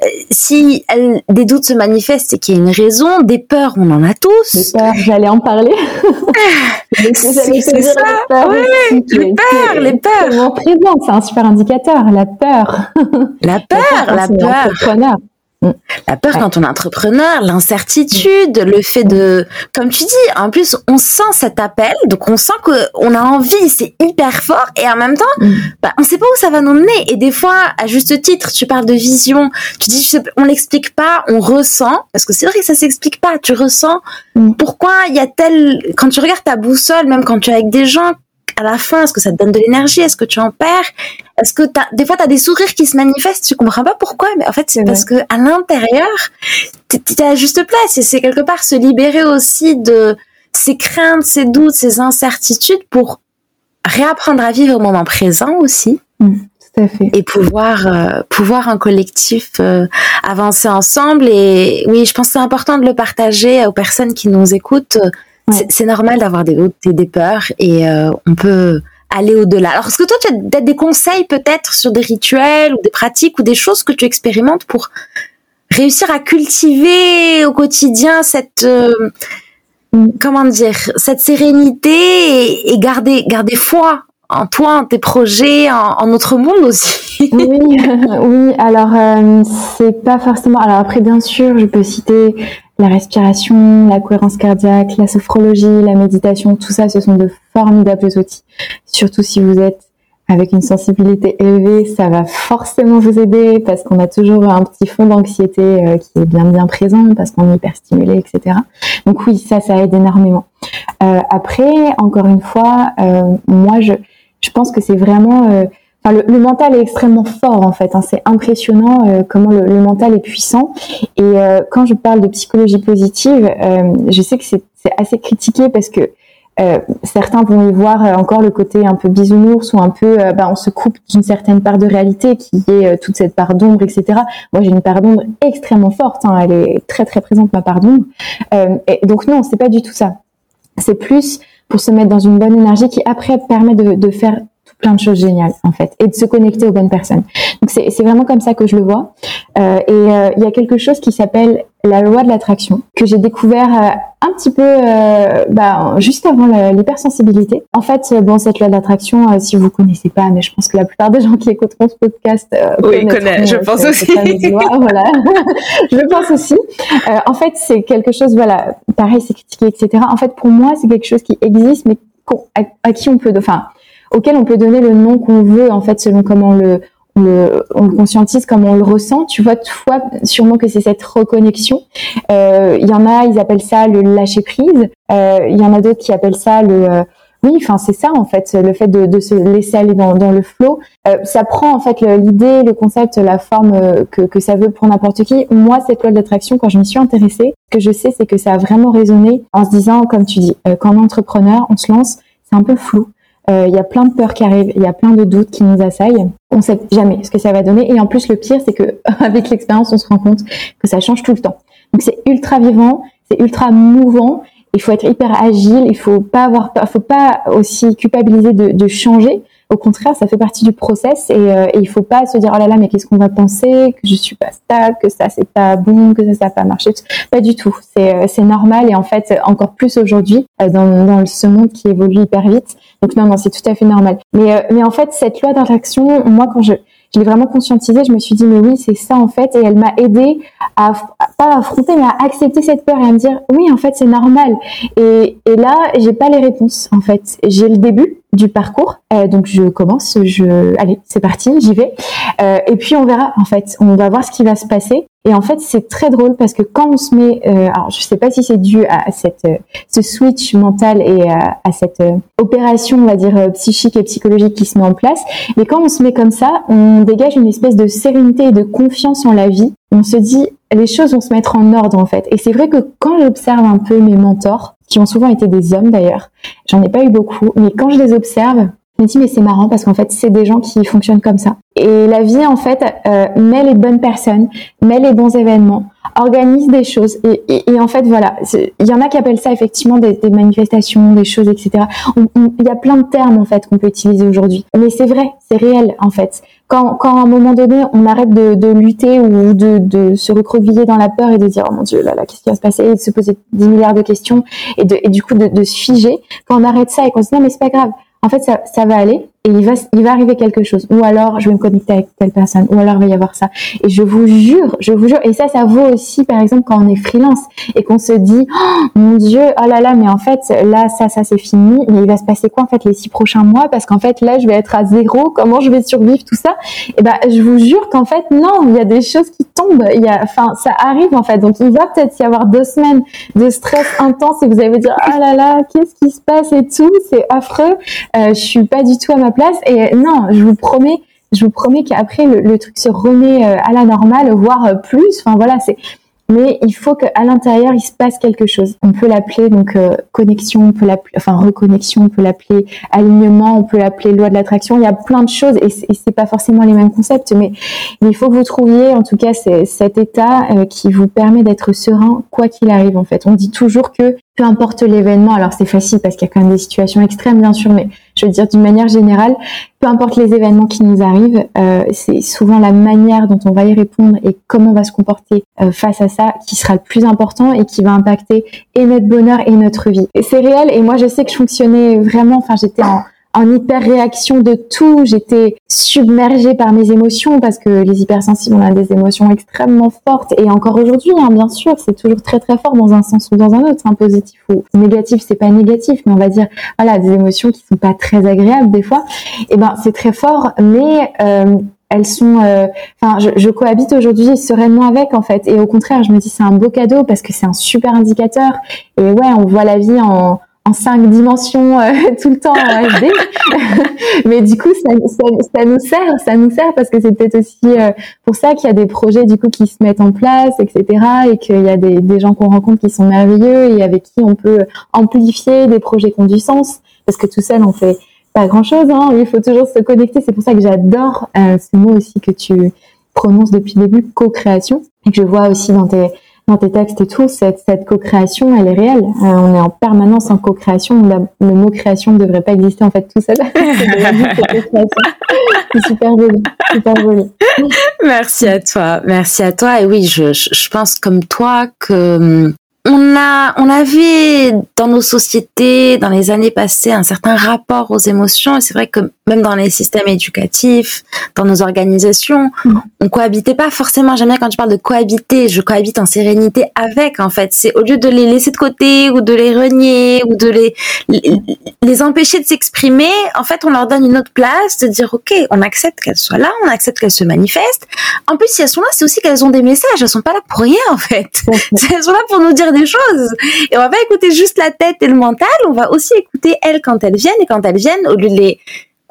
Euh, si des doutes se manifestent, et qu'il y a une raison. Des peurs, on en a tous. Des peurs, j'allais en parler. c'est ça. Les peurs, les peurs, les peurs. c'est un super indicateur. La peur. La peur, la peur. Mm. La peur quand on est entrepreneur, l'incertitude, le fait de, comme tu dis, en plus on sent cet appel, donc on sent que on a envie, c'est hyper fort, et en même temps, mm. bah, on sait pas où ça va nous mener. Et des fois, à juste titre, tu parles de vision, tu dis, on l'explique pas, on ressent, parce que c'est vrai que ça s'explique pas. Tu ressens mm. pourquoi il y a tel, quand tu regardes ta boussole, même quand tu es avec des gens à la fin Est-ce que ça te donne de l'énergie? Est-ce que tu en perds? Est-ce que as, des fois tu as des sourires qui se manifestent Tu comprends pas pourquoi, mais en fait c'est parce que à l'intérieur, tu es à juste place et c'est quelque part se libérer aussi de ces craintes, ces doutes, ces incertitudes pour réapprendre à vivre au moment présent aussi. Mmh, tout à fait. Et pouvoir, euh, pouvoir en collectif euh, avancer ensemble. Et oui, je pense que c'est important de le partager aux personnes qui nous écoutent c'est normal d'avoir des doutes et des peurs et euh, on peut aller au-delà. Alors, est-ce que toi, tu as peut-être des conseils peut-être sur des rituels ou des pratiques ou des choses que tu expérimentes pour réussir à cultiver au quotidien cette euh, comment dire cette sérénité et, garder garder foi en toi, en tes projets, en, notre monde aussi. oui, oui. Alors euh, c'est pas forcément. Alors après, bien sûr, je peux citer la respiration, la cohérence cardiaque, la sophrologie, la méditation, tout ça, ce sont de formidables outils. Surtout si vous êtes avec une sensibilité élevée, ça va forcément vous aider parce qu'on a toujours un petit fond d'anxiété euh, qui est bien bien présent parce qu'on est hyper stimulé, etc. Donc oui, ça, ça aide énormément. Euh, après, encore une fois, euh, moi, je, je pense que c'est vraiment le, mental est extrêmement fort en fait. Hein. C'est impressionnant euh, comment le, mental est puissant. Et euh, quand je parle de psychologie positive, euh, je sais que c'est assez critiqué parce que certains vont y voir encore le côté un peu bisounours ou un peu, bah, on se coupe d'une certaine part de réalité qui est toute cette part d'ombre, etc. Moi, j'ai une part d'ombre extrêmement forte. Hein. Elle est très très présente ma part d'ombre. donc non, c'est pas du tout ça. C'est plus pour se mettre dans une bonne énergie qui après permet de, de faire plein de choses géniales en fait et de se connecter aux bonnes personnes. Donc c'est vraiment comme ça que je le vois. Euh, et euh, il y a quelque chose qui s'appelle la loi de l'attraction que j'ai découvert euh, un petit peu euh, bah, juste avant l'hypersensibilité. En fait, bon cette loi de l'attraction, si vous connaissez pas, mais je pense que la plupart des gens qui écouteront ce podcast oui connaissent. Je pense aussi. voilà, je pense aussi. en fait, c'est quelque chose, voilà, pareil, c'est critiqué, etc. En fait, pour moi, c'est quelque chose qui existe, mais à, à qui on peut, enfin auquel on peut donner le nom qu'on veut en fait selon comment on le, on le, on le conscientise, comment on le ressent. Tu vois, toi, sûrement que c'est cette reconnexion. Euh, il y en a, ils appellent ça le lâcher prise. Euh, il y en a d'autres qui appellent ça le euh, oui, enfin c'est ça en fait, le fait de, de se laisser aller dans, dans le flot. Euh, ça prend en fait l'idée, le concept, la forme que, que ça veut pour n'importe qui. Moi, cette loi d'attraction, quand je m'y suis intéressée, ce que je sais, c'est que ça a vraiment résonné en se disant, comme tu dis, quand entrepreneur, on se lance, c'est un peu flou. Euh, il y a plein de peurs qui arrivent, il y a plein de doutes qui nous assaillent. On sait jamais ce que ça va donner. Et en plus, le pire, c'est que avec l'expérience, on se rend compte que ça change tout le temps. Donc c'est ultra vivant, c'est ultra mouvant. Il faut être hyper agile. Il faut pas avoir, faut pas aussi culpabiliser de, de changer. Au contraire, ça fait partie du process et, euh, et il faut pas se dire oh là là mais qu'est-ce qu'on va penser? Que je suis pas stable, que ça c'est pas bon, que ça ça a pas marché. Pas du tout. C'est euh, c'est normal et en fait encore plus aujourd'hui euh, dans dans ce monde qui évolue hyper vite. Donc non non c'est tout à fait normal. Mais euh, mais en fait cette loi d'attraction, moi quand je je l'ai vraiment conscientisé, je me suis dit mais oui c'est ça en fait. Et elle m'a aidé à pas affronter mais à accepter cette peur et à me dire oui en fait c'est normal. Et, et là j'ai pas les réponses en fait. J'ai le début du parcours. Euh, donc je commence, je allez, c'est parti, j'y vais. Euh, et puis on verra en fait, on va voir ce qui va se passer. Et en fait, c'est très drôle parce que quand on se met, euh, alors je sais pas si c'est dû à cette euh, ce switch mental et à, à cette euh, opération, on va dire psychique et psychologique qui se met en place, mais quand on se met comme ça, on dégage une espèce de sérénité et de confiance en la vie. On se dit les choses vont se mettre en ordre en fait. Et c'est vrai que quand j'observe un peu mes mentors, qui ont souvent été des hommes d'ailleurs, j'en ai pas eu beaucoup, mais quand je les observe, me dis mais c'est marrant parce qu'en fait c'est des gens qui fonctionnent comme ça. Et la vie en fait euh, met les bonnes personnes, met les bons événements, organise des choses. Et, en fait voilà, il y en a qui appellent ça effectivement des, manifestations, des choses, etc. Il y a plein de termes en fait qu'on peut utiliser aujourd'hui. Mais c'est vrai, c'est réel en fait. Quand, à un moment donné on arrête de, lutter ou de, se recroqueviller dans la peur et de dire oh mon dieu là là qu'est-ce qui va se passer et de se poser 10 milliards de questions et, et du coup de, de se figer, quand on arrête ça et qu'on se dit non mais c'est pas grave en fait, ça, ça va aller et il va, il va arriver quelque chose. Ou alors, je vais me connecter avec telle personne. Ou alors, il va y avoir ça. Et je vous jure, je vous jure. Et ça, ça vaut aussi, par exemple, quand on est freelance et qu'on se dit, oh, mon Dieu, oh là là, mais en fait, là, ça, ça, c'est fini. Mais il va se passer quoi, en fait, les six prochains mois? Parce qu'en fait, là, je vais être à zéro. Comment je vais survivre tout ça? Et ben, je vous jure qu'en fait, non, il y a des choses qui tombent. Il y a, enfin, ça arrive, en fait. Donc, il va peut-être y avoir deux semaines de stress intense et vous allez vous dire, oh là là, qu'est-ce qui se passe et tout? C'est affreux. Euh, je suis pas du tout à ma place. Et non, je vous promets, je vous promets qu'après le, le, truc se remet euh, à la normale, voire euh, plus. Enfin voilà, c'est. Mais il faut qu'à l'intérieur il se passe quelque chose. On peut l'appeler donc euh, connexion, on peut l'appeler, enfin reconnexion, on peut l'appeler alignement, on peut l'appeler loi de l'attraction. Il y a plein de choses et c'est pas forcément les mêmes concepts, mais, il faut que vous trouviez en tout cas cet état euh, qui vous permet d'être serein quoi qu'il arrive. En fait, on dit toujours que peu importe l'événement, alors c'est facile parce qu'il y a quand même des situations extrêmes bien sûr, mais je veux dire d'une manière générale, peu importe les événements qui nous arrivent, euh, c'est souvent la manière dont on va y répondre et comment on va se comporter euh, face à ça qui sera le plus important et qui va impacter et notre bonheur et notre vie. C'est réel et moi je sais que je fonctionnais vraiment, enfin j'étais en en hyper réaction de tout. J'étais submergée par mes émotions parce que les hypersensibles, on a des émotions extrêmement fortes. Et encore aujourd'hui, hein, bien sûr, c'est toujours très très fort dans un sens ou dans un autre. Hein, positif ou négatif, c'est pas négatif, mais on va dire, voilà, des émotions qui sont pas très agréables des fois. Et eh ben, c'est très fort, mais euh, elles sont euh, enfin je, je, cohabite aujourd'hui sereinement avec en fait et au contraire je me dis c'est un beau cadeau parce que c'est un super indicateur et ouais on voit la vie en en cinq dimensions euh, tout le temps en HD. Mais du coup, ça, ça, ça, nous sert, ça nous sert parce que c'est peut-être aussi euh, pour ça qu'il y a des projets du coup qui se mettent en place, etc. Et qu'il y a des, des gens qu'on rencontre qui sont merveilleux et avec qui on peut amplifier des projets qui ont du sens. Parce que tout seul, on fait pas grand-chose. Hein. Il faut toujours se connecter. C'est pour ça que j'adore euh, ce mot aussi que tu prononces depuis le début, co-création, et que je vois aussi dans tes dans tes textes et tout, cette, cette co-création, elle est réelle. Euh, on est en permanence en co-création. Le mot création ne devrait pas exister en fait tout seul. c'est super joli, super joli. Merci à toi, merci à toi. Et oui, je, je, pense comme toi que hum, on a, on avait dans nos sociétés, dans les années passées, un certain rapport aux émotions. Et c'est vrai que même dans les systèmes éducatifs, dans nos organisations, mm. on cohabitait pas forcément. Jamais quand je parle de cohabiter, je cohabite en sérénité avec. En fait, c'est au lieu de les laisser de côté ou de les renier ou de les les empêcher de s'exprimer. En fait, on leur donne une autre place, de dire ok, on accepte qu'elles soient là, on accepte qu'elles se manifestent. En plus, si elles sont là, c'est aussi qu'elles ont des messages. Elles sont pas là pour rien en fait. elles sont là pour nous dire des choses. Et on va pas écouter juste la tête et le mental, on va aussi écouter elles quand elles viennent. Et quand elles viennent, au lieu de les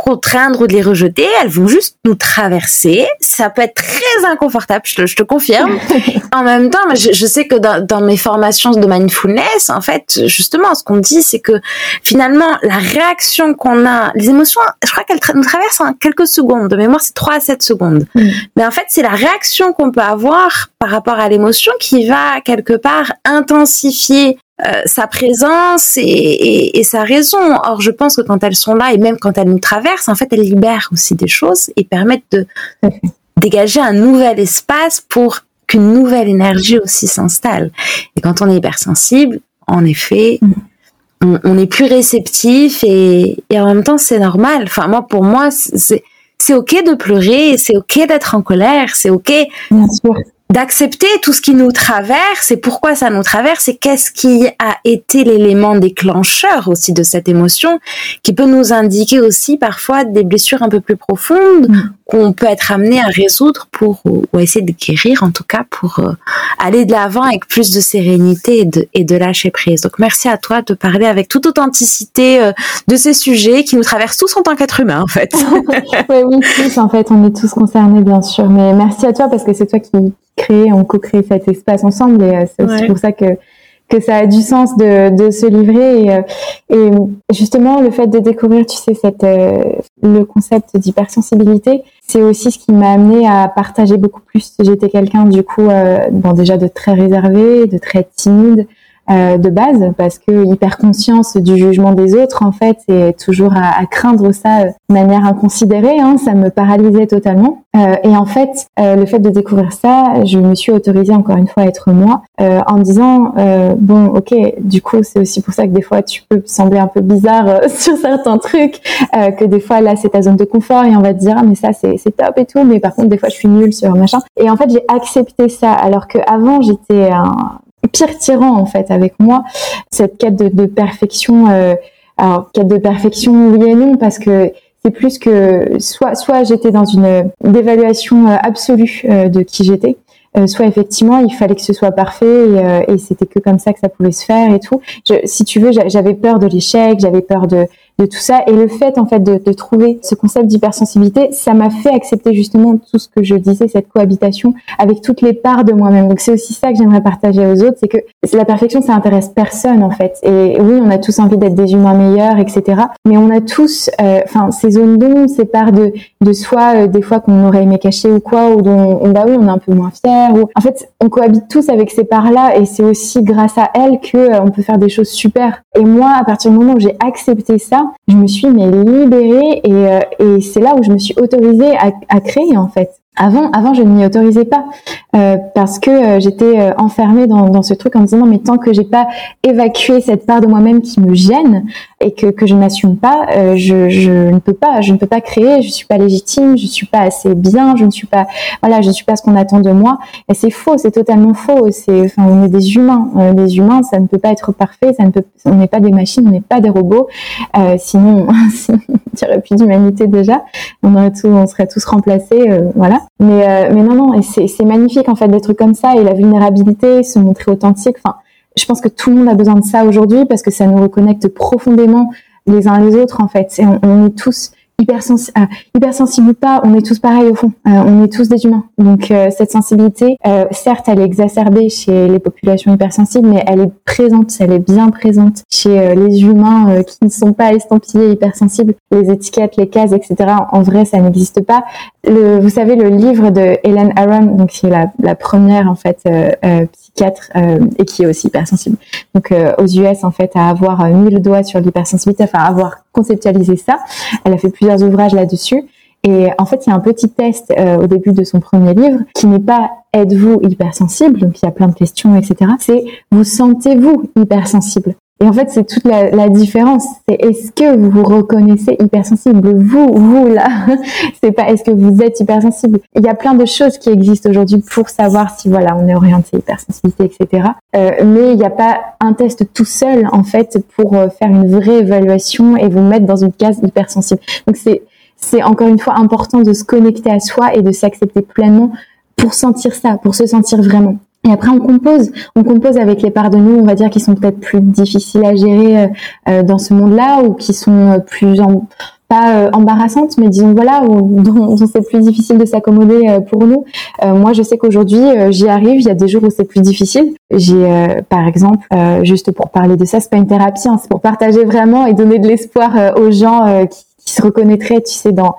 contraindre ou de les rejeter, elles vont juste nous traverser. Ça peut être très inconfortable, je te, je te confirme. en même temps, je, je sais que dans, dans, mes formations de mindfulness, en fait, justement, ce qu'on dit, c'est que finalement, la réaction qu'on a, les émotions, je crois qu'elles tra nous traversent en quelques secondes. De mémoire, c'est 3 à 7 secondes. Mm. Mais en fait, c'est la réaction qu'on peut avoir par rapport à l'émotion qui va quelque part intensifier euh, sa présence et, et, et, sa raison. Or, je pense que quand elles sont là et même quand elles nous traversent, en fait, elles libèrent aussi des choses et permettent de dégager un nouvel espace pour qu'une nouvelle énergie aussi s'installe. Et quand on est hypersensible, en effet, mm. on, on, est plus réceptif et, et en même temps, c'est normal. Enfin, moi, pour moi, c'est c'est ok de pleurer, c'est ok d'être en colère, c'est ok. Bien sûr d'accepter tout ce qui nous traverse et pourquoi ça nous traverse et qu'est-ce qui a été l'élément déclencheur aussi de cette émotion qui peut nous indiquer aussi parfois des blessures un peu plus profondes mm. qu'on peut être amené à résoudre pour ou, essayer de guérir en tout cas pour euh, aller de l'avant avec plus de sérénité et de, et de lâcher prise. Donc merci à toi de parler avec toute authenticité euh, de ces sujets qui nous traversent tous en tant qu'être humain en fait. oui, oui, tous en fait, on est tous concernés bien sûr, mais merci à toi parce que c'est toi qui créer, on co-crée cet espace ensemble et euh, c'est aussi pour ça que que ça a du sens de, de se livrer et, euh, et, justement le fait de découvrir tu sais cette euh, le concept d'hypersensibilité c'est aussi ce qui m'a amené à partager beaucoup plus. J'étais quelqu'un du coup bon déjà de très réservé de très timide euh, de base parce que hyper conscience du jugement des autres en fait et toujours à, craindre ça de manière inconsidérée hein, ça me paralysait totalement. Euh, et en fait euh, le fait de découvrir ça je me suis autorisée encore une fois à être moi en me disant bon ok du coup c'est aussi pour ça que des fois tu peux sembler un peu bizarre sur certains trucs que des fois là c'est ta zone de confort et on va te dire ah, mais ça c'est top et tout mais par contre des fois je suis nulle sur machin. Et en fait j'ai accepté ça alors que avant j'étais un pire tyran en fait avec moi cette quête de, perfection euh, alors quête de perfection oui et non parce que c'est plus que soit soit j'étais dans une dévaluation euh, absolue euh, de qui j'étais soit effectivement il fallait que ce soit parfait et, et c'était que comme ça que ça pouvait se faire et tout je, si tu veux j'avais peur de l'échec j'avais peur de de tout ça. Et le fait, en fait, de, de trouver ce concept d'hypersensibilité, ça m'a fait accepter justement tout ce que je disais, cette cohabitation avec toutes les parts de moi-même. Donc c'est aussi ça que j'aimerais partager aux autres, c'est que la perfection, ça intéresse personne en fait. Et oui, on a tous envie d'être des humains meilleurs, etc. Mais on a tous, euh, enfin, ces zones d'ombre, ces parts de, de soi, euh, des fois qu'on aurait aimé cacher ou quoi, ou dont, on, bah oui, on est un peu moins fier. En fait, on cohabite tous avec ces parts-là, et c'est aussi grâce à elles que euh, on peut faire des choses super. Et moi, à partir du moment où j'ai accepté ça, je me suis mais libérée et, euh, c'est là où je me suis autorisée à créer en fait. Avant, avant, je ne m'y autorisais pas euh, parce que euh, j'étais euh, enfermée dans, dans, ce truc en me disant non mais tant que j'ai pas évacué cette part de moi-même qui me gêne et que, que je n'assume pas, euh, je, je, ne peux pas, je ne peux pas créer, je suis pas légitime, je suis pas assez bien, je ne suis pas, voilà, je ne suis pas ce qu'on attend de moi. Et c'est faux, c'est totalement faux. C'est, enfin, on est des humains, euh, des humains, ça ne peut pas être parfait, ça ne peut, on n'est pas des machines, on n'est pas des robots. sinon, sinon, on dirait plus d'humanité déjà. On aurait tout, on serait tous remplacés, voilà. Mais, euh, non, non, et c'est magnifique en fait des comme ça et la vulnérabilité, se montrer authentique. Enfin, je pense que tout le monde a besoin de ça aujourd'hui parce que ça nous reconnecte profondément les uns les autres en fait. Et on est tous euh, hypersensible ou pas, on est tous pareils au fond. Euh, on est tous des humains. Donc euh, cette sensibilité, certes, elle est exacerbée chez les populations hypersensibles, mais elle est présente, elle est bien présente chez les humains qui ne sont pas estampillés hypersensibles. Les étiquettes, les cases, etc. En vrai, ça n'existe pas. Vous savez, le livre de Helen Aron, donc qui est la première en fait psychiatre et qui est aussi hypersensible. Donc aux US en fait, à avoir mis le doigt sur l'hypersensibilité, enfin avoir conceptualisé ça. Elle a fait plusieurs ouvrages là-dessus. Et en fait, il y a un petit test euh, au début de son premier livre qui n'est pas êtes-vous hypersensible, donc il y a plein de questions, etc. C'est vous sentez-vous hypersensible? Et en fait, c'est toute la, la différence. C'est est-ce que vous vous reconnaissez hypersensible? Vous, vous là, c'est pas est-ce que vous êtes hypersensible? Il y a plein de choses qui existent aujourd'hui pour savoir si voilà on est orienté hypersensibilité, etc. Euh, mais il n'y a pas un test tout seul en fait pour euh, faire une vraie évaluation et vous mettre dans une case hypersensible. Donc c'est c'est encore une fois important de se connecter à soi et de s'accepter pleinement pour sentir ça, pour se sentir vraiment. Et après, on compose. On compose avec les parts de nous, on va dire, qui sont peut-être plus difficiles à gérer euh, euh, dans ce monde-là ou qui sont euh, plus pas embarrassantes, mais disons voilà, dont, c'est plus difficile de s'accommoder pour nous. moi, je sais qu'aujourd'hui, j'y arrive. Il y a des jours où c'est plus difficile. J'ai, par exemple, juste pour parler de ça, c'est pas une thérapie, hein, c'est pour partager vraiment et donner de l'espoir aux gens qui, qui se reconnaîtraient, tu sais, dans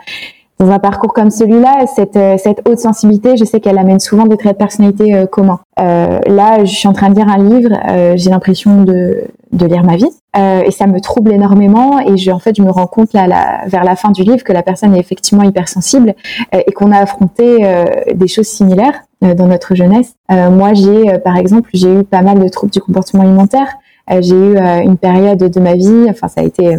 dans un parcours comme celui-là, cette, euh, cette haute sensibilité, je sais qu'elle amène souvent des traits de personnalité euh, communs. Euh, là, je suis en train de lire un livre, euh, j'ai l'impression de, de lire ma vie, et ça me trouble énormément. Et je, en fait, je me rends compte là, vers la fin du livre que la personne est effectivement hypersensible et qu'on a affronté des choses similaires dans notre jeunesse. moi, j'ai, par exemple, j'ai eu pas mal de troubles du comportement alimentaire. j'ai eu une période de ma vie, enfin, ça a été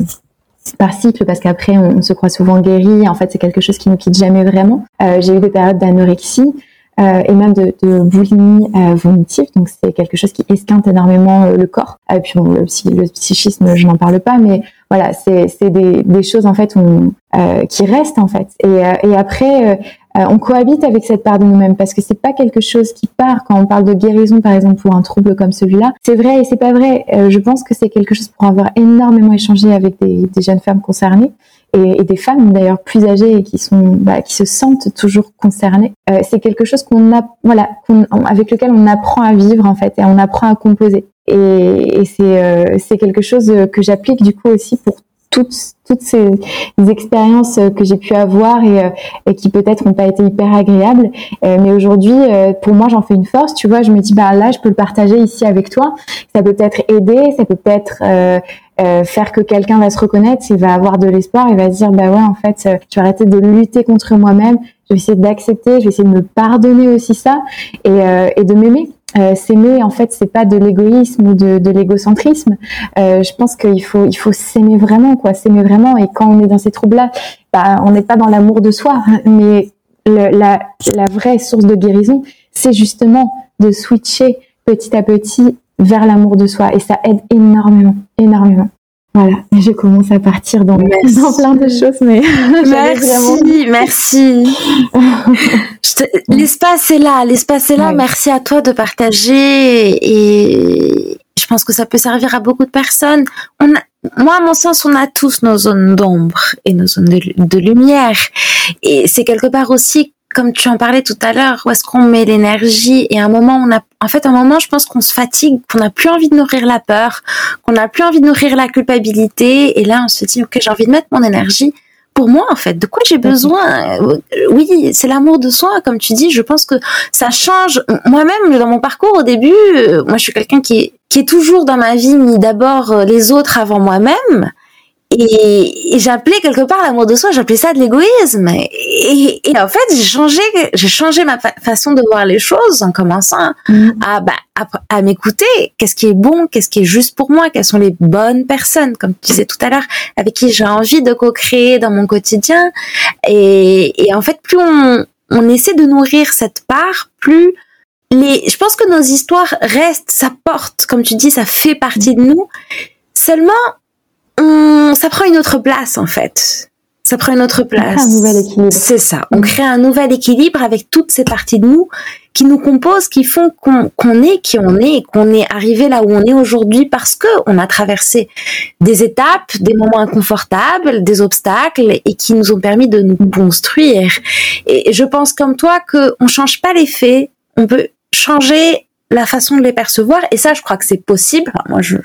par cycle parce qu'après on, se croit souvent guéri. En fait, c'est quelque chose qui nous quitte jamais vraiment. Euh, j'ai eu des périodes d'anorexie. Et même de, de boulimie vomitive. Donc c'est quelque chose qui esquinte énormément le corps. Et puis bon, le, le psychisme, je n'en parle pas, mais voilà, c'est des, des choses en fait qui restent en fait. Et, et après euh, on cohabite avec cette part de nous-mêmes parce que c'est pas quelque chose qui part quand on parle de guérison par exemple pour un trouble comme celui-là. C'est vrai et c'est pas vrai. Euh, je pense que c'est quelque chose pour avoir énormément échangé avec des, jeunes femmes concernées et, des femmes d'ailleurs plus âgées et qui sont bah, qui se sentent toujours concernées. Euh, c'est quelque chose qu'on a voilà avec lequel on apprend à vivre en fait et on apprend à composer. Et, et c'est c'est quelque chose que j'applique du coup aussi pour toutes, toutes ces expériences que j'ai pu avoir et, euh, et qui peut-être n'ont pas été hyper agréables. Euh, mais aujourd'hui, euh, pour moi, j'en fais une force. Tu vois, je me dis, bah là, je peux le partager ici avec toi. Ça peut peut-être aider, ça peut peut-être faire que quelqu'un va se reconnaître, il va avoir de l'espoir, il va se dire, bah ouais, en fait, je vais arrêter de lutter contre moi-même, je vais essayer d'accepter, je vais essayer de me pardonner aussi ça et, et de m'aimer. Euh, s'aimer en fait c'est pas de l'égoïsme ou de, de l'égocentrisme euh, je pense qu'il faut il faut s'aimer vraiment quoi s'aimer vraiment et quand on est dans ces troubles là bah, on n'est pas dans l'amour de soi mais la, la vraie source de guérison c'est justement de switcher petit à petit vers l'amour de soi et ça aide énormément énormément voilà, je commence à partir dans, dans plein de choses, mais merci, merci. L'espace est là, l'espace est là. Merci à toi de partager et je pense que ça peut servir à beaucoup de personnes. On moi, à mon sens, on a tous nos zones d'ombre et nos zones de, de lumière. Et c'est quelque part aussi comme tu en parlais tout à l'heure, où est-ce qu'on met l'énergie Et à un moment, on a, en fait, à un moment, je pense qu'on se fatigue, qu'on n'a plus envie de nourrir la peur, qu'on n'a plus envie de nourrir la culpabilité. Et là, on se dit, ok, j'ai envie de mettre mon énergie pour moi, en fait. De quoi j'ai besoin? Oui, c'est l'amour de soi, comme tu dis. Je pense que ça change. Moi-même, dans mon parcours au début, euh, moi, je suis quelqu'un qui qui est toujours dans ma vie mis d'abord euh, les autres avant moi-même. Et, j'appelais quelque part l'amour de soi, j'appelais ça de l'égoïsme. Et, en fait, j'ai changé, j'ai changé ma façon de voir les choses en commençant mm. à, bah, à, m'écouter. Qu'est-ce qui est bon, qu'est-ce qui est juste pour moi, quelles sont les bonnes personnes, comme tu disais tout à l'heure, avec qui j'ai envie de co-créer dans mon quotidien. Et, et en fait, plus on, on essaie de nourrir cette part, plus les, je pense que nos histoires restent, ça porte, comme tu dis, ça fait partie de nous. Seulement, on, ça prend une autre place en fait. Ça prend une autre place. un nouvel équilibre. C'est ça. On crée un nouvel équilibre avec toutes ces parties de nous qui nous composent, qui font qu'on est qui on est et qu'on est arrivé là où on est aujourd'hui parce que on a traversé des étapes, des moments inconfortables, des obstacles et qui nous ont permis de nous construire. Et je pense comme toi que on change pas les faits, on peut changer la façon de les percevoir. Et ça je crois que c'est possible. Moi je,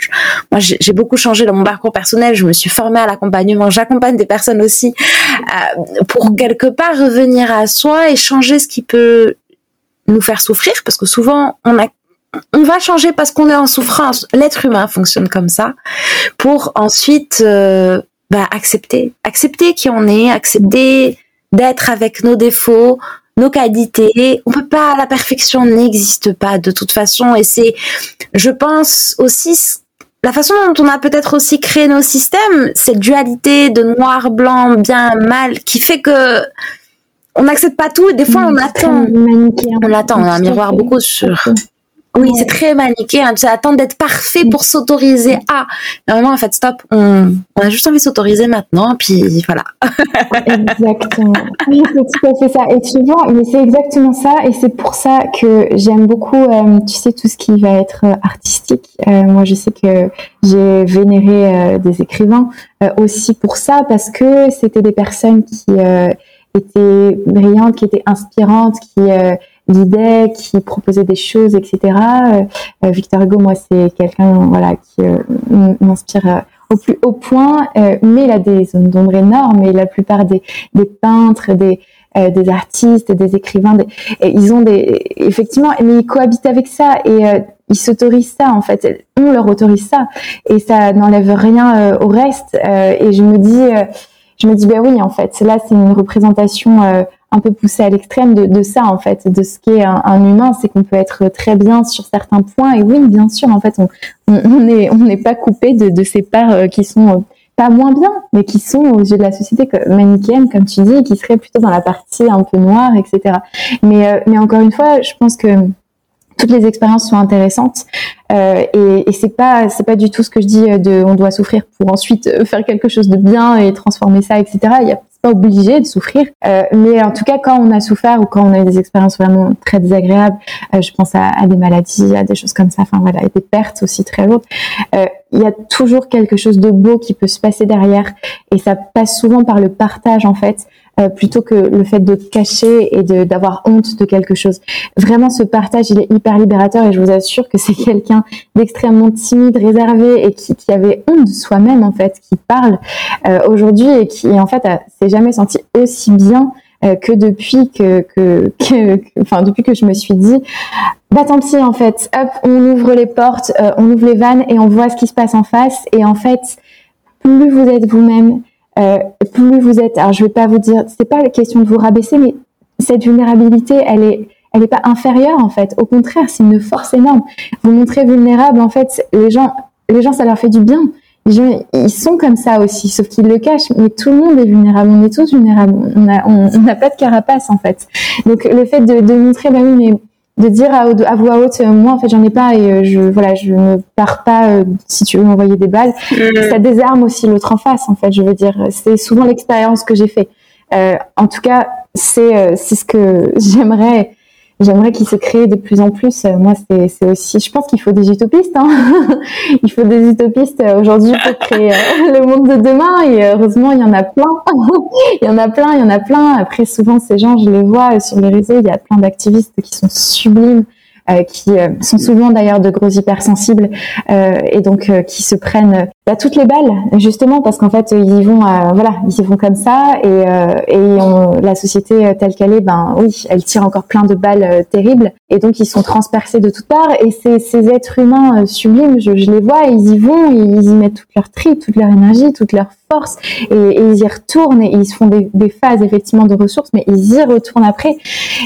moi j'ai beaucoup changé dans mon parcours personnel. Je me suis formée à l'accompagnement. J'accompagne des personnes aussi euh, pour quelque part revenir à soi et changer ce qui peut nous faire souffrir. Parce que souvent on a on va changer parce qu'on est en souffrance. L'être humain fonctionne comme ça pour ensuite euh, bah, accepter. Accepter qui on est. Accepter d'être avec nos défauts nos qualités. On peut pas, la perfection n'existe pas de toute façon. Et c'est, je pense aussi, la façon dont on a peut-être aussi créé nos systèmes, cette dualité de noir, blanc, bien, mal, qui fait que on n'accepte pas tout et des fois on attend. On attend, on a un miroir beaucoup sur oui, c'est très manichéen. Tu attends d'être parfait pour s'autoriser à. Normalement, en fait, stop. On, a juste envie de s'autoriser maintenant, puis voilà. exactement. Oui, c'est tout à fait ça. Et tu vois, mais c'est exactement ça. Et c'est pour ça que j'aime beaucoup, euh, tu sais, tout ce qui va être euh, artistique. Euh, moi, je sais que j'ai vénéré des écrivains aussi pour ça, parce que c'était des personnes qui étaient brillantes, qui étaient inspirantes, qui guidait, qui proposait des choses, etc. Euh, euh, Victor Hugo, moi, c'est quelqu'un voilà qui euh, m'inspire au plus haut point, mais il a des zones d'ombre énormes. Et la plupart des, des peintres, des des artistes, des écrivains, ils ont des effectivement, mais ils cohabitent avec ça et ils s'autorisent ça en fait. On leur autorise ça et ça n'enlève rien au reste. et je me dis, je me dis ben oui en fait, là c'est une représentation un peu poussé à l'extrême de, de, ça en fait, de ce qu'est un, un humain, c'est qu'on peut être très bien sur certains points et oui, bien sûr, en fait, on on n'est on n'est pas coupé de, de ces parts euh, qui sont euh, pas moins bien, mais qui sont aux yeux de la société manichéenne, comme tu dis, qui seraient plutôt dans la partie un peu noire, etc. Mais, mais encore une fois, je pense que toutes les expériences sont intéressantes euh, et, et c'est pas c'est pas du tout ce que je dis de on doit souffrir pour ensuite faire quelque chose de bien et transformer ça etc obligé de souffrir. Euh, mais en tout cas quand on a souffert ou quand on a eu des expériences vraiment très désagréables euh, je pense à, à, des maladies à des choses comme ça enfin voilà et des pertes aussi très lourdes euh, il y a toujours quelque chose de beau qui peut se passer derrière. Et ça passe souvent par le partage en fait euh, plutôt que le fait de cacher et d'avoir honte de quelque chose. Vraiment, ce partage, il est hyper libérateur et je vous assure que c'est quelqu'un d'extrêmement timide, réservé et qui, qui avait honte de soi-même en fait, qui parle euh, aujourd'hui et qui en fait s'est jamais senti aussi bien euh, que depuis que, que, que, enfin depuis que je me suis dit bah tant pis en fait hop on ouvre les portes euh, on ouvre les vannes et on voit ce qui se passe en face et en fait plus vous êtes vous-même euh, plus vous êtes, alors je vais pas vous dire, c'est pas la question de vous rabaisser, mais cette vulnérabilité, elle est, elle est pas inférieure en fait. Au contraire, c'est une force énorme. Vous montrez vulnérable, en fait, les gens, les gens, ça leur fait du bien. Les gens, ils sont comme ça aussi, sauf qu'ils le cachent. Mais tout le monde est vulnérable. On est tous vulnérables. On n'a pas de carapace en fait. Donc le fait de, de montrer, bah oui, mais de dire à, à, voix haute, euh, moi en fait j'en ai pas et euh, je voilà je ne pars pas euh, si tu veux m'envoyer des balles. Mm. Ça désarme aussi l'autre en face en fait. Je veux dire, c'est souvent l'expérience que j'ai fait. Euh, en tout cas, c'est c'est ce que j'aimerais j'aimerais qu'il se crée de plus en plus. Moi, c'est aussi, je pense qu'il faut des utopistes. Hein il faut des utopistes aujourd'hui pour créer le monde de demain. Et heureusement, il y en a plein. il y en a plein, il y en a plein. Après, souvent, ces gens, je les vois sur les réseaux. Il y a plein d'activistes qui sont sublimes euh, qui euh, sont souvent d'ailleurs de gros hypersensibles euh, et donc qui se prennent bah, toutes les balles justement parce qu'en fait ils y vont voilà ils y vont comme ça et, et la société telle qu'elle est ben oui elle tire encore plein de balles terribles et donc ils sont transpercés de toutes parts. Et ces, ces êtres humains sublimes je, je, les vois ils y vont ils y mettent toute leur tri toute leur énergie toute leur force. Et, et, ils y retournent. Et ils se font des, des, phases effectivement de ressources mais ils y retournent après.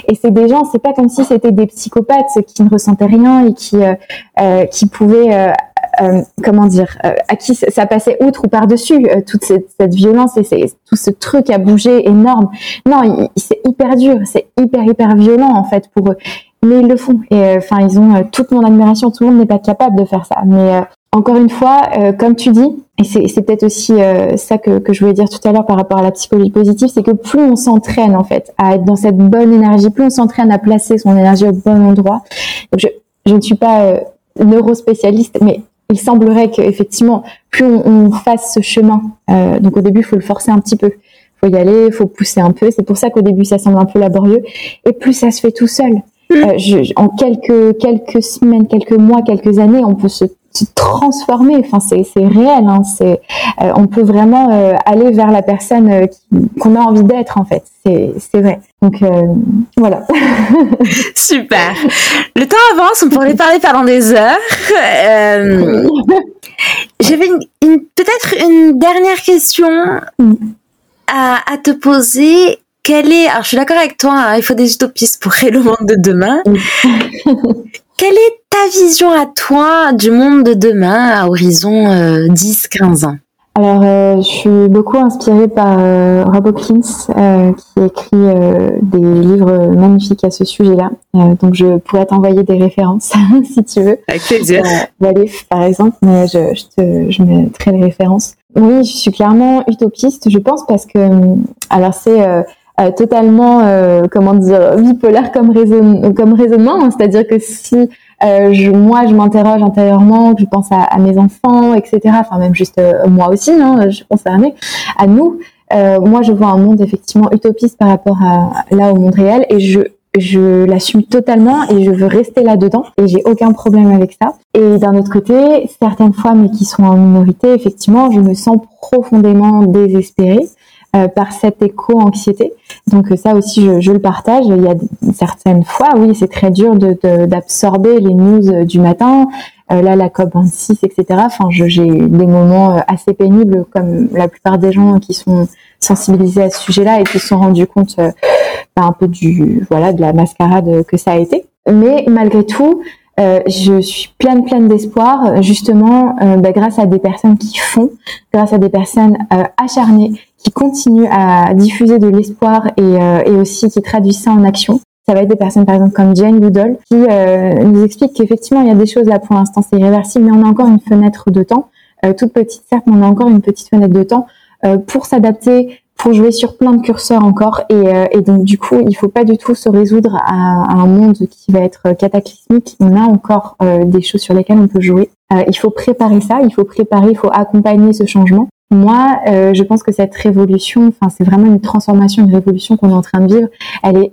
Et c'est des gens c'est pas comme si c'était des psychopathes qui ne ressentaient rien et qui euh, euh, qui pouvaient euh, euh comment dire, euh, à qui ça passait outre ou par-dessus toute cette, cette, violence et tout ce truc à bouger énorme. Non, c'est hyper dur, c'est hyper hyper violent en fait pour eux, mais ils le font. Et enfin, ils ont toute mon admiration. Tout le monde n'est pas capable de faire ça, mais encore une fois, euh, comme tu dis, et c'est peut-être aussi euh, ça que, que, je voulais dire tout à l'heure par rapport à la psychologie positive, c'est que plus on s'entraîne en fait à être dans cette bonne énergie, plus on s'entraîne à placer son énergie au bon endroit. Donc je, je ne suis pas euh, neurospécialiste, mais il semblerait qu'effectivement, plus on, on, fasse ce chemin, euh, donc au début, il faut le forcer un petit peu, faut y aller, il faut pousser un peu. C'est pour ça qu'au début, ça semble un peu laborieux, et plus ça se fait tout seul. Euh, je, en quelques quelques semaines, quelques mois, quelques années, on peut se se transformer. Enfin, c'est réel. Hein. C'est, euh, on peut vraiment euh, aller vers la personne qu'on a envie d'être en fait. C'est vrai. Donc voilà. Super. Le temps avance. On pourrait parler pendant des heures. J'avais une, peut-être une dernière question mm. à, à te poser quelle est, alors je suis d'accord avec toi, hein, il faut des utopistes pour créer le monde de demain. Quelle est ta vision à toi du monde de demain à horizon 10-15 euh, ans? Alors, euh, je suis beaucoup inspirée par euh, Rob Hopkins, euh, qui écrit euh, des livres magnifiques à ce sujet-là. donc, je pourrais t'envoyer des références, si tu veux. Avec plaisir. Walif, par exemple, mais je, je, te, je mettrai les références. Oui, je suis clairement utopiste, je pense, parce que, alors c'est totalement, comment dire, bipolaire comme, raison, comme raisonnement. Hein. C'est-à-dire que si euh, je, moi, je m'interroge intérieurement, je pense à, à, mes enfants, etc. Enfin, même juste euh, moi aussi, hein, je pense à, à nous. Euh, moi, je vois un monde effectivement utopiste par rapport à là au monde réel, et je je l'assume totalement et je veux rester là-dedans et j'ai aucun problème avec ça. Et d'un autre côté, certaines femmes qui sont en minorité, effectivement, je me sens profondément désespérée. Euh, par cette éco-anxiété. Donc ça aussi, je, je, le partage. Il y a certaines fois, oui, c'est très dur d'absorber de, les news euh, du matin. Euh, là, la COP 26, etc. Enfin, j'ai des moments assez pénibles, comme la plupart des gens qui sont sensibilisés à ce sujet-là et qui se sont rendus compte bah, un peu du voilà de la mascarade que ça a été. Mais malgré tout, euh, je suis pleine pleine d'espoir justement euh, bah, grâce à des personnes qui font, grâce à des personnes euh, acharnées qui continuent à diffuser de l'espoir et, et, aussi qui traduisent ça en action. Ça va être des personnes par exemple comme Jane Goodall qui nous explique qu'effectivement il y a des choses là pour l'instant c'est irréversible mais on a encore une fenêtre de temps, toute petite certes mais on a encore une petite fenêtre de temps pour s'adapter pour jouer sur plein de curseurs encore. Et, euh, et, donc du coup il faut pas du tout se résoudre à, à, un monde qui va être cataclysmique. On a encore euh, des choses sur lesquelles on peut jouer. Euh, il faut préparer ça il faut préparer il faut accompagner ce changement moi je pense que cette révolution enfin c'est vraiment une transformation une révolution qu'on est en train de vivre. Elle est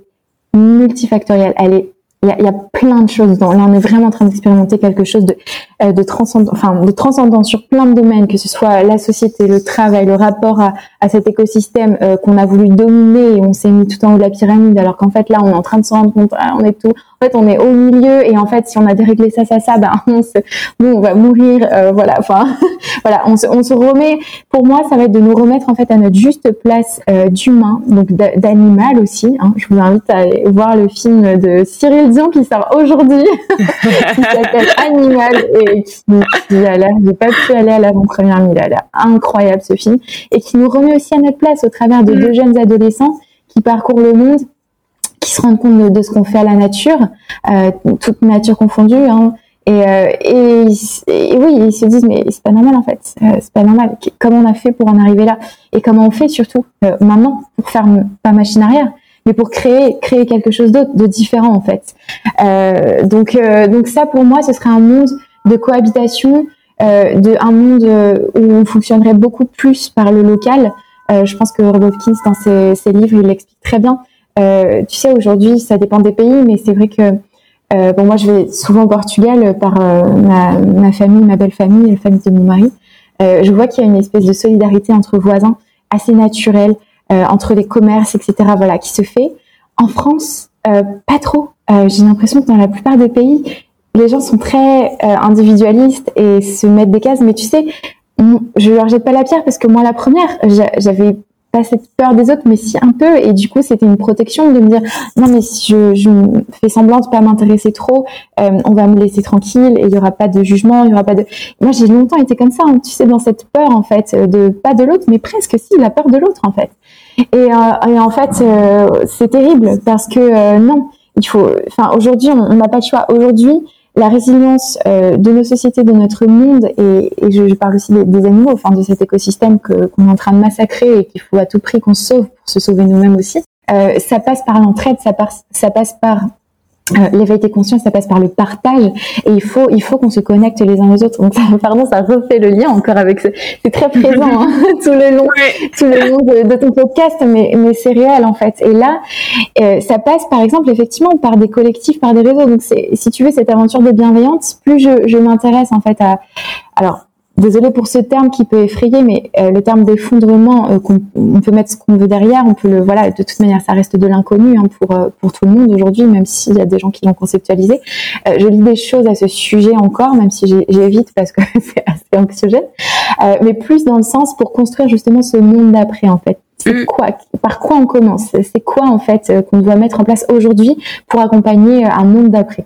multifactorielle. Elle est il y, a, y a, plein de choses dedans. Là, on est vraiment en train d'expérimenter quelque chose de, euh, de, transcendant, enfin, de transcendant sur plein de domaines, que ce soit la société, le travail, le rapport à, à cet écosystème euh, qu'on a voulu dominer et on s'est mis tout en haut de la pyramide, alors qu'en fait, là, on est en train de se rendre compte, ah, on est tout, en fait, on est au milieu et en fait, si on a déréglé ça, ça, ça, ben, on, se, on va mourir, euh, voilà, enfin, voilà, on se, on se remet, pour moi, ça va être de nous remettre en fait à notre juste place d'humain, donc d'animal aussi. Hein. Je vous invite à aller voir le film de Cyril qui sort aujourd'hui, qui s'appelle Animal et qui, a l'air, j'ai pas pu aller à l'avant-première, mais il a l'air incroyable ce film. Et qui nous remet aussi à notre place au travers de mm. deux jeunes adolescents qui parcourent le monde, qui se rendent compte de, ce qu'on fait à la nature, euh, toute nature confondue, hein, et, euh, et, oui, ils se disent mais c'est pas normal en fait, euh, c'est pas normal. Comment on a fait pour en arriver là? Et comment on fait surtout euh, maintenant pour faire pas machine arrière, mais pour créer créer quelque chose d'autre, de différent en fait. Euh, donc euh, donc ça pour moi ce serait un monde de cohabitation, euh, de un monde où on fonctionnerait beaucoup plus par le local. je pense que Robert Hopkins dans ses, ses livres il l'explique très bien. tu sais aujourd'hui ça dépend des pays, mais c'est vrai que bon moi je vais souvent au Portugal par ma, ma famille, ma belle famille, la famille de mon mari. je vois qu'il y a une espèce de solidarité entre voisins assez naturelle. Euh, entre les commerces, etc. Voilà, qui se fait. En France, euh, pas trop. Euh, j'ai l'impression que dans la plupart des pays, les gens sont très individualistes et se mettent des cases. Mais tu sais, je leur jette pas la pierre parce que moi, la première, j'avais pas cette peur des autres, mais si un peu. Et du coup, c'était une protection de me dire non, mais si je, fais semblant de pas m'intéresser trop, on va me laisser tranquille et il y aura pas de jugement, il y aura pas de. Moi, j'ai longtemps été comme ça, hein, tu sais, dans cette peur en fait de pas de l'autre, mais presque si la peur de l'autre en fait. Et, euh, et en fait, euh, c'est terrible parce que euh, non, il faut. Enfin, aujourd'hui, on n'a pas le choix. Aujourd'hui, la résilience euh, de nos sociétés, de notre monde, et, et je, je, parle aussi des, des, animaux, enfin de cet écosystème qu'on est en train de massacrer et qu'il faut à tout prix qu'on sauve pour se sauver nous-mêmes aussi. Euh, ça passe par l'entraide, ça, ça passe par euh, l'éveil des consciences, ça passe par le partage et il faut il faut qu'on se connecte les uns aux autres. Donc ça, pardon, ça refait le lien encore avec ce, c'est très présent hein, tout le long tout le long de, de, ton podcast, mais mais c'est réel en fait. Et là, euh, ça passe par exemple effectivement par des collectifs, par des réseaux. Donc c'est si tu veux cette aventure de bienveillance, plus je je m'intéresse en fait à alors désolé pour ce terme qui peut effrayer, mais euh, le terme d'effondrement, euh, on peut mettre ce qu'on veut derrière, on peut le, voilà, de toute manière, ça reste de l'inconnu hein, pour euh, pour tout le monde aujourd'hui, même s'il y a des gens qui l'ont conceptualisé. je lis des choses à ce sujet encore, même si j'évite parce que c'est assez anxiogène, mais plus dans le sens pour construire justement ce monde d'après en fait. C'est mm. quoi Par quoi on commence? C'est quoi en fait euh, qu'on doit mettre en place aujourd'hui pour accompagner euh, un monde d'après?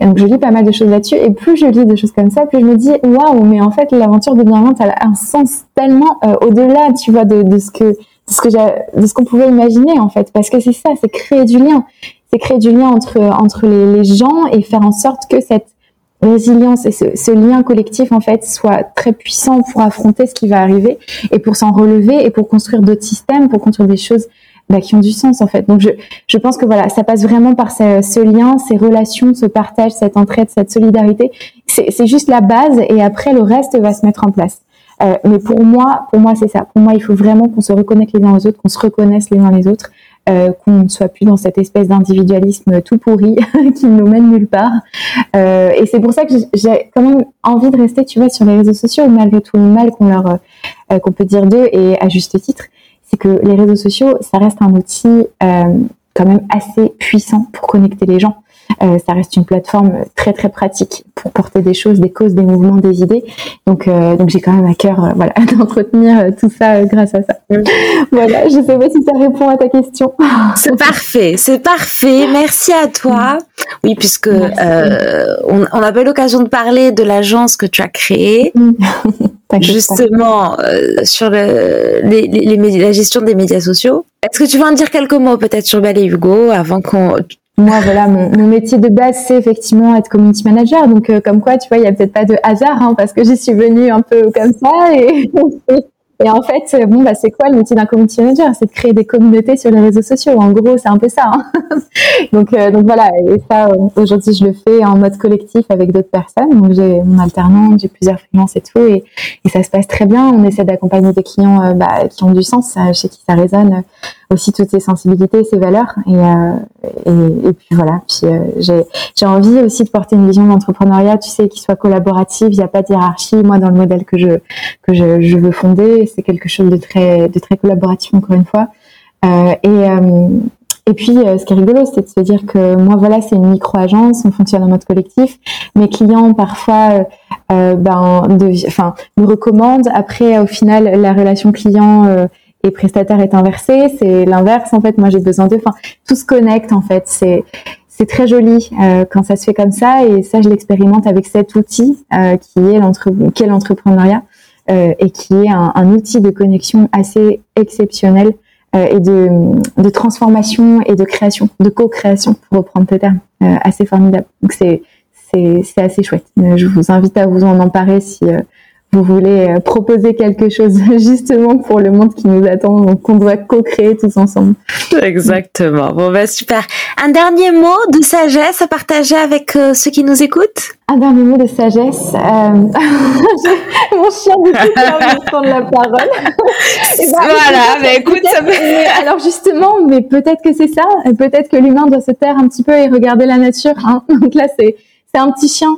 Donc je lis pas mal de choses là-dessus et plus je lis des choses comme ça, plus je me dis waouh, mais en fait l'aventure de bienveillance elle a un sens tellement euh, au-delà, tu vois, de, de ce que de ce que de ce qu'on pouvait imaginer en fait, parce que c'est ça, c'est créer du lien, c'est créer du lien entre entre les, les gens et faire en sorte que cette résilience et ce, ce, lien collectif en fait soit très puissant pour affronter ce qui va arriver et pour s'en relever et pour construire d'autres systèmes, pour construire des choses bah, qui ont du sens en fait. Donc je, je pense que voilà, ça passe vraiment par ce, lien, ces relations, ce partage, cette entraide, cette solidarité. C'est juste la base et après le reste va se mettre en place. Euh, mais pour moi, pour moi c'est ça. Pour moi, il faut vraiment qu'on se reconnecte les uns aux autres, qu'on se reconnaisse les uns les autres euh, qu'on ne soit plus dans cette espèce d'individualisme tout pourri qui ne nous mène nulle part. Euh, et c'est pour ça que j'ai quand même envie de rester, tu vois, sur les réseaux sociaux, malgré tout le mal qu'on leur euh, qu'on peut dire d'eux et à juste titre, c'est que les réseaux sociaux, ça reste un outil euh, quand même assez puissant pour connecter les gens. Ça reste une plateforme très très pratique pour porter des choses, des causes, des mouvements, des idées. Donc, donc j'ai quand même à cœur, voilà, d'entretenir tout ça grâce à ça. Voilà, je sais pas si ça répond à ta question. C'est parfait, c'est parfait. Merci à toi. Oui, puisque on, on n'a pas eu l'occasion de parler de l'agence que tu as créée. Justement sur le, les, les, la gestion des médias sociaux. Est-ce que tu veux en dire quelques mots peut-être sur Ballet Hugo avant qu'on moi, voilà, mon, métier de base, c'est effectivement être community manager. Donc, euh, comme quoi, tu vois, il y a peut-être pas de hasard, hein, parce que j'y suis venue un peu comme ça. Et, et en fait, euh, bon, bah, c'est quoi le métier d'un community manager? C'est de créer des communautés sur les réseaux sociaux. En gros, c'est un peu ça. Hein donc, euh, donc voilà. Et ça, euh, aujourd'hui, je le fais en mode collectif avec d'autres personnes. Donc, j'ai mon alternant, j'ai plusieurs freelances et tout, et, ça se passe très bien. On essaie d'accompagner des clients bah, qui ont du sens, chez qui ça résonne aussi toutes ces sensibilités, ces valeurs. Et, puis voilà. Puis j'ai envie aussi de porter une vision d'entrepreneuriat, tu sais, qui soit collaborative. Il n'y a pas de hiérarchie. Moi, dans le modèle que je que je veux fonder c'est quelque chose de très, de très collaboratif encore une fois. Euh, et, euh, et puis, euh, ce qui est rigolo, c'est de se dire que moi, voilà, c'est une micro-agence, on fonctionne en mode collectif. Mes clients, parfois, ben, de, enfin, nous recommandent. Après, au final, la relation client et prestataire est inversée. C'est l'inverse, en fait. Moi, j'ai besoin d'eux. Tout se connecte, en fait. C'est c'est très joli euh, quand ça se fait comme ça et ça je l'expérimente avec cet outil euh, qui est l'entrepreneuriat euh, et qui est un, un, outil de connexion assez exceptionnel euh, et de, de, transformation et de création, de co-création, pour reprendre tes termes, euh, assez formidable. Donc c'est assez chouette. Je vous invite à vous en emparer si vous voulez euh, proposer quelque chose justement pour le monde qui nous attend, donc qu'on doit co-créer tous ensemble. Exactement. Bon bah super. Un dernier mot de sagesse à partager avec euh, ceux qui nous écoutent? Un dernier mot de sagesse. Euh... Mon chien du coup va prendre la parole. Et ben, voilà. Mais écoute, ça peut... alors justement, mais peut-être que c'est ça. Peut-être que l'humain doit se taire un petit peu et regarder la nature. Hein. Donc là, c'est c'est un petit chien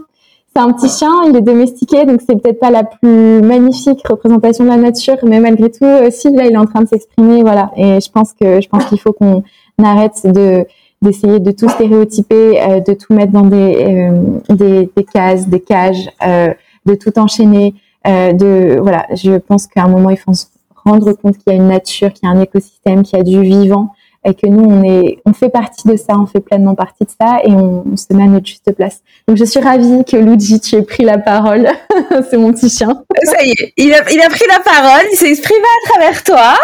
c'est un petit chien, il est domestiqué, donc c'est peut-être pas la plus magnifique représentation de la nature, mais malgré tout, aussi là, il est en train de s'exprimer, voilà. Et je pense que je pense qu'il faut qu'on arrête de d'essayer de tout stéréotyper, euh, de tout mettre dans des euh, des, des, cases, des cages, euh, de tout enchaîner. de voilà, je pense qu'à un moment, il faut se rendre compte qu'il y a une nature, qu'il y a un écosystème, qu'il y a du vivant et que nous, on est, on fait partie de ça, on fait pleinement partie de ça et on, se met à notre juste place. Donc, je suis ravie que Luigi, tu aies pris la parole. C'est mon petit chien. Ça y est, il a, il a pris la parole, il s'est exprimé à travers toi.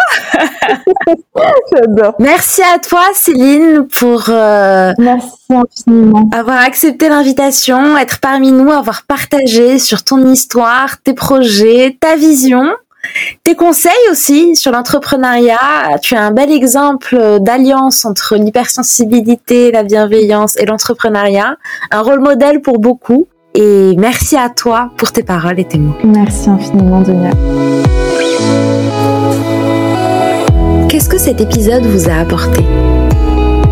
J'adore. Merci à toi, Céline, pour euh, Merci infiniment. avoir accepté l'invitation, être parmi nous, avoir partagé sur ton histoire, tes projets, ta vision. Tes conseils aussi sur l'entrepreneuriat, tu as un bel exemple d'alliance entre l'hypersensibilité, la bienveillance et l'entrepreneuriat, un rôle modèle pour beaucoup. Et merci à toi pour tes paroles et tes mots. Merci infiniment, Dunia. Qu'est-ce que cet épisode vous a apporté?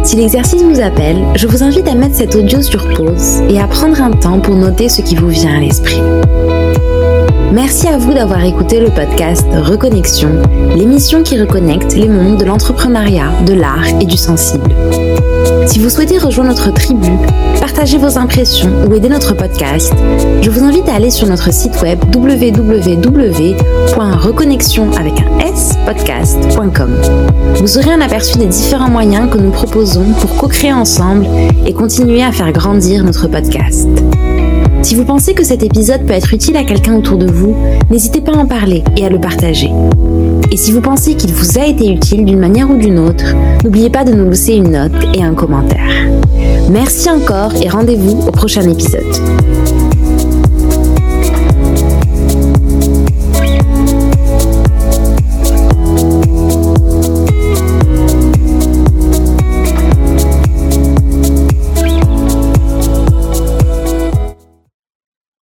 Si l'exercice vous appelle, je vous invite à mettre cet audio sur pause et à prendre un temps pour noter ce qui vous vient à l'esprit. Merci à vous d'avoir écouté le podcast Reconnexion, l'émission qui reconnecte les mondes de l'entrepreneuriat, de l'art et du sensible. Si vous souhaitez rejoindre notre tribu, partager vos impressions ou aider notre podcast, je vous invite à aller sur notre site web www.reconnexion avec un s. Vous aurez un aperçu des différents moyens que nous proposons pour co-créer ensemble et continuer à faire grandir notre podcast. Si vous pensez que cet épisode peut être utile à quelqu'un autour de vous, n'hésitez pas à en parler et à le partager. Et si vous pensez qu'il vous a été utile d'une manière ou d'une autre, n'oubliez pas de nous laisser une note et un commentaire. Merci encore et rendez-vous au prochain épisode.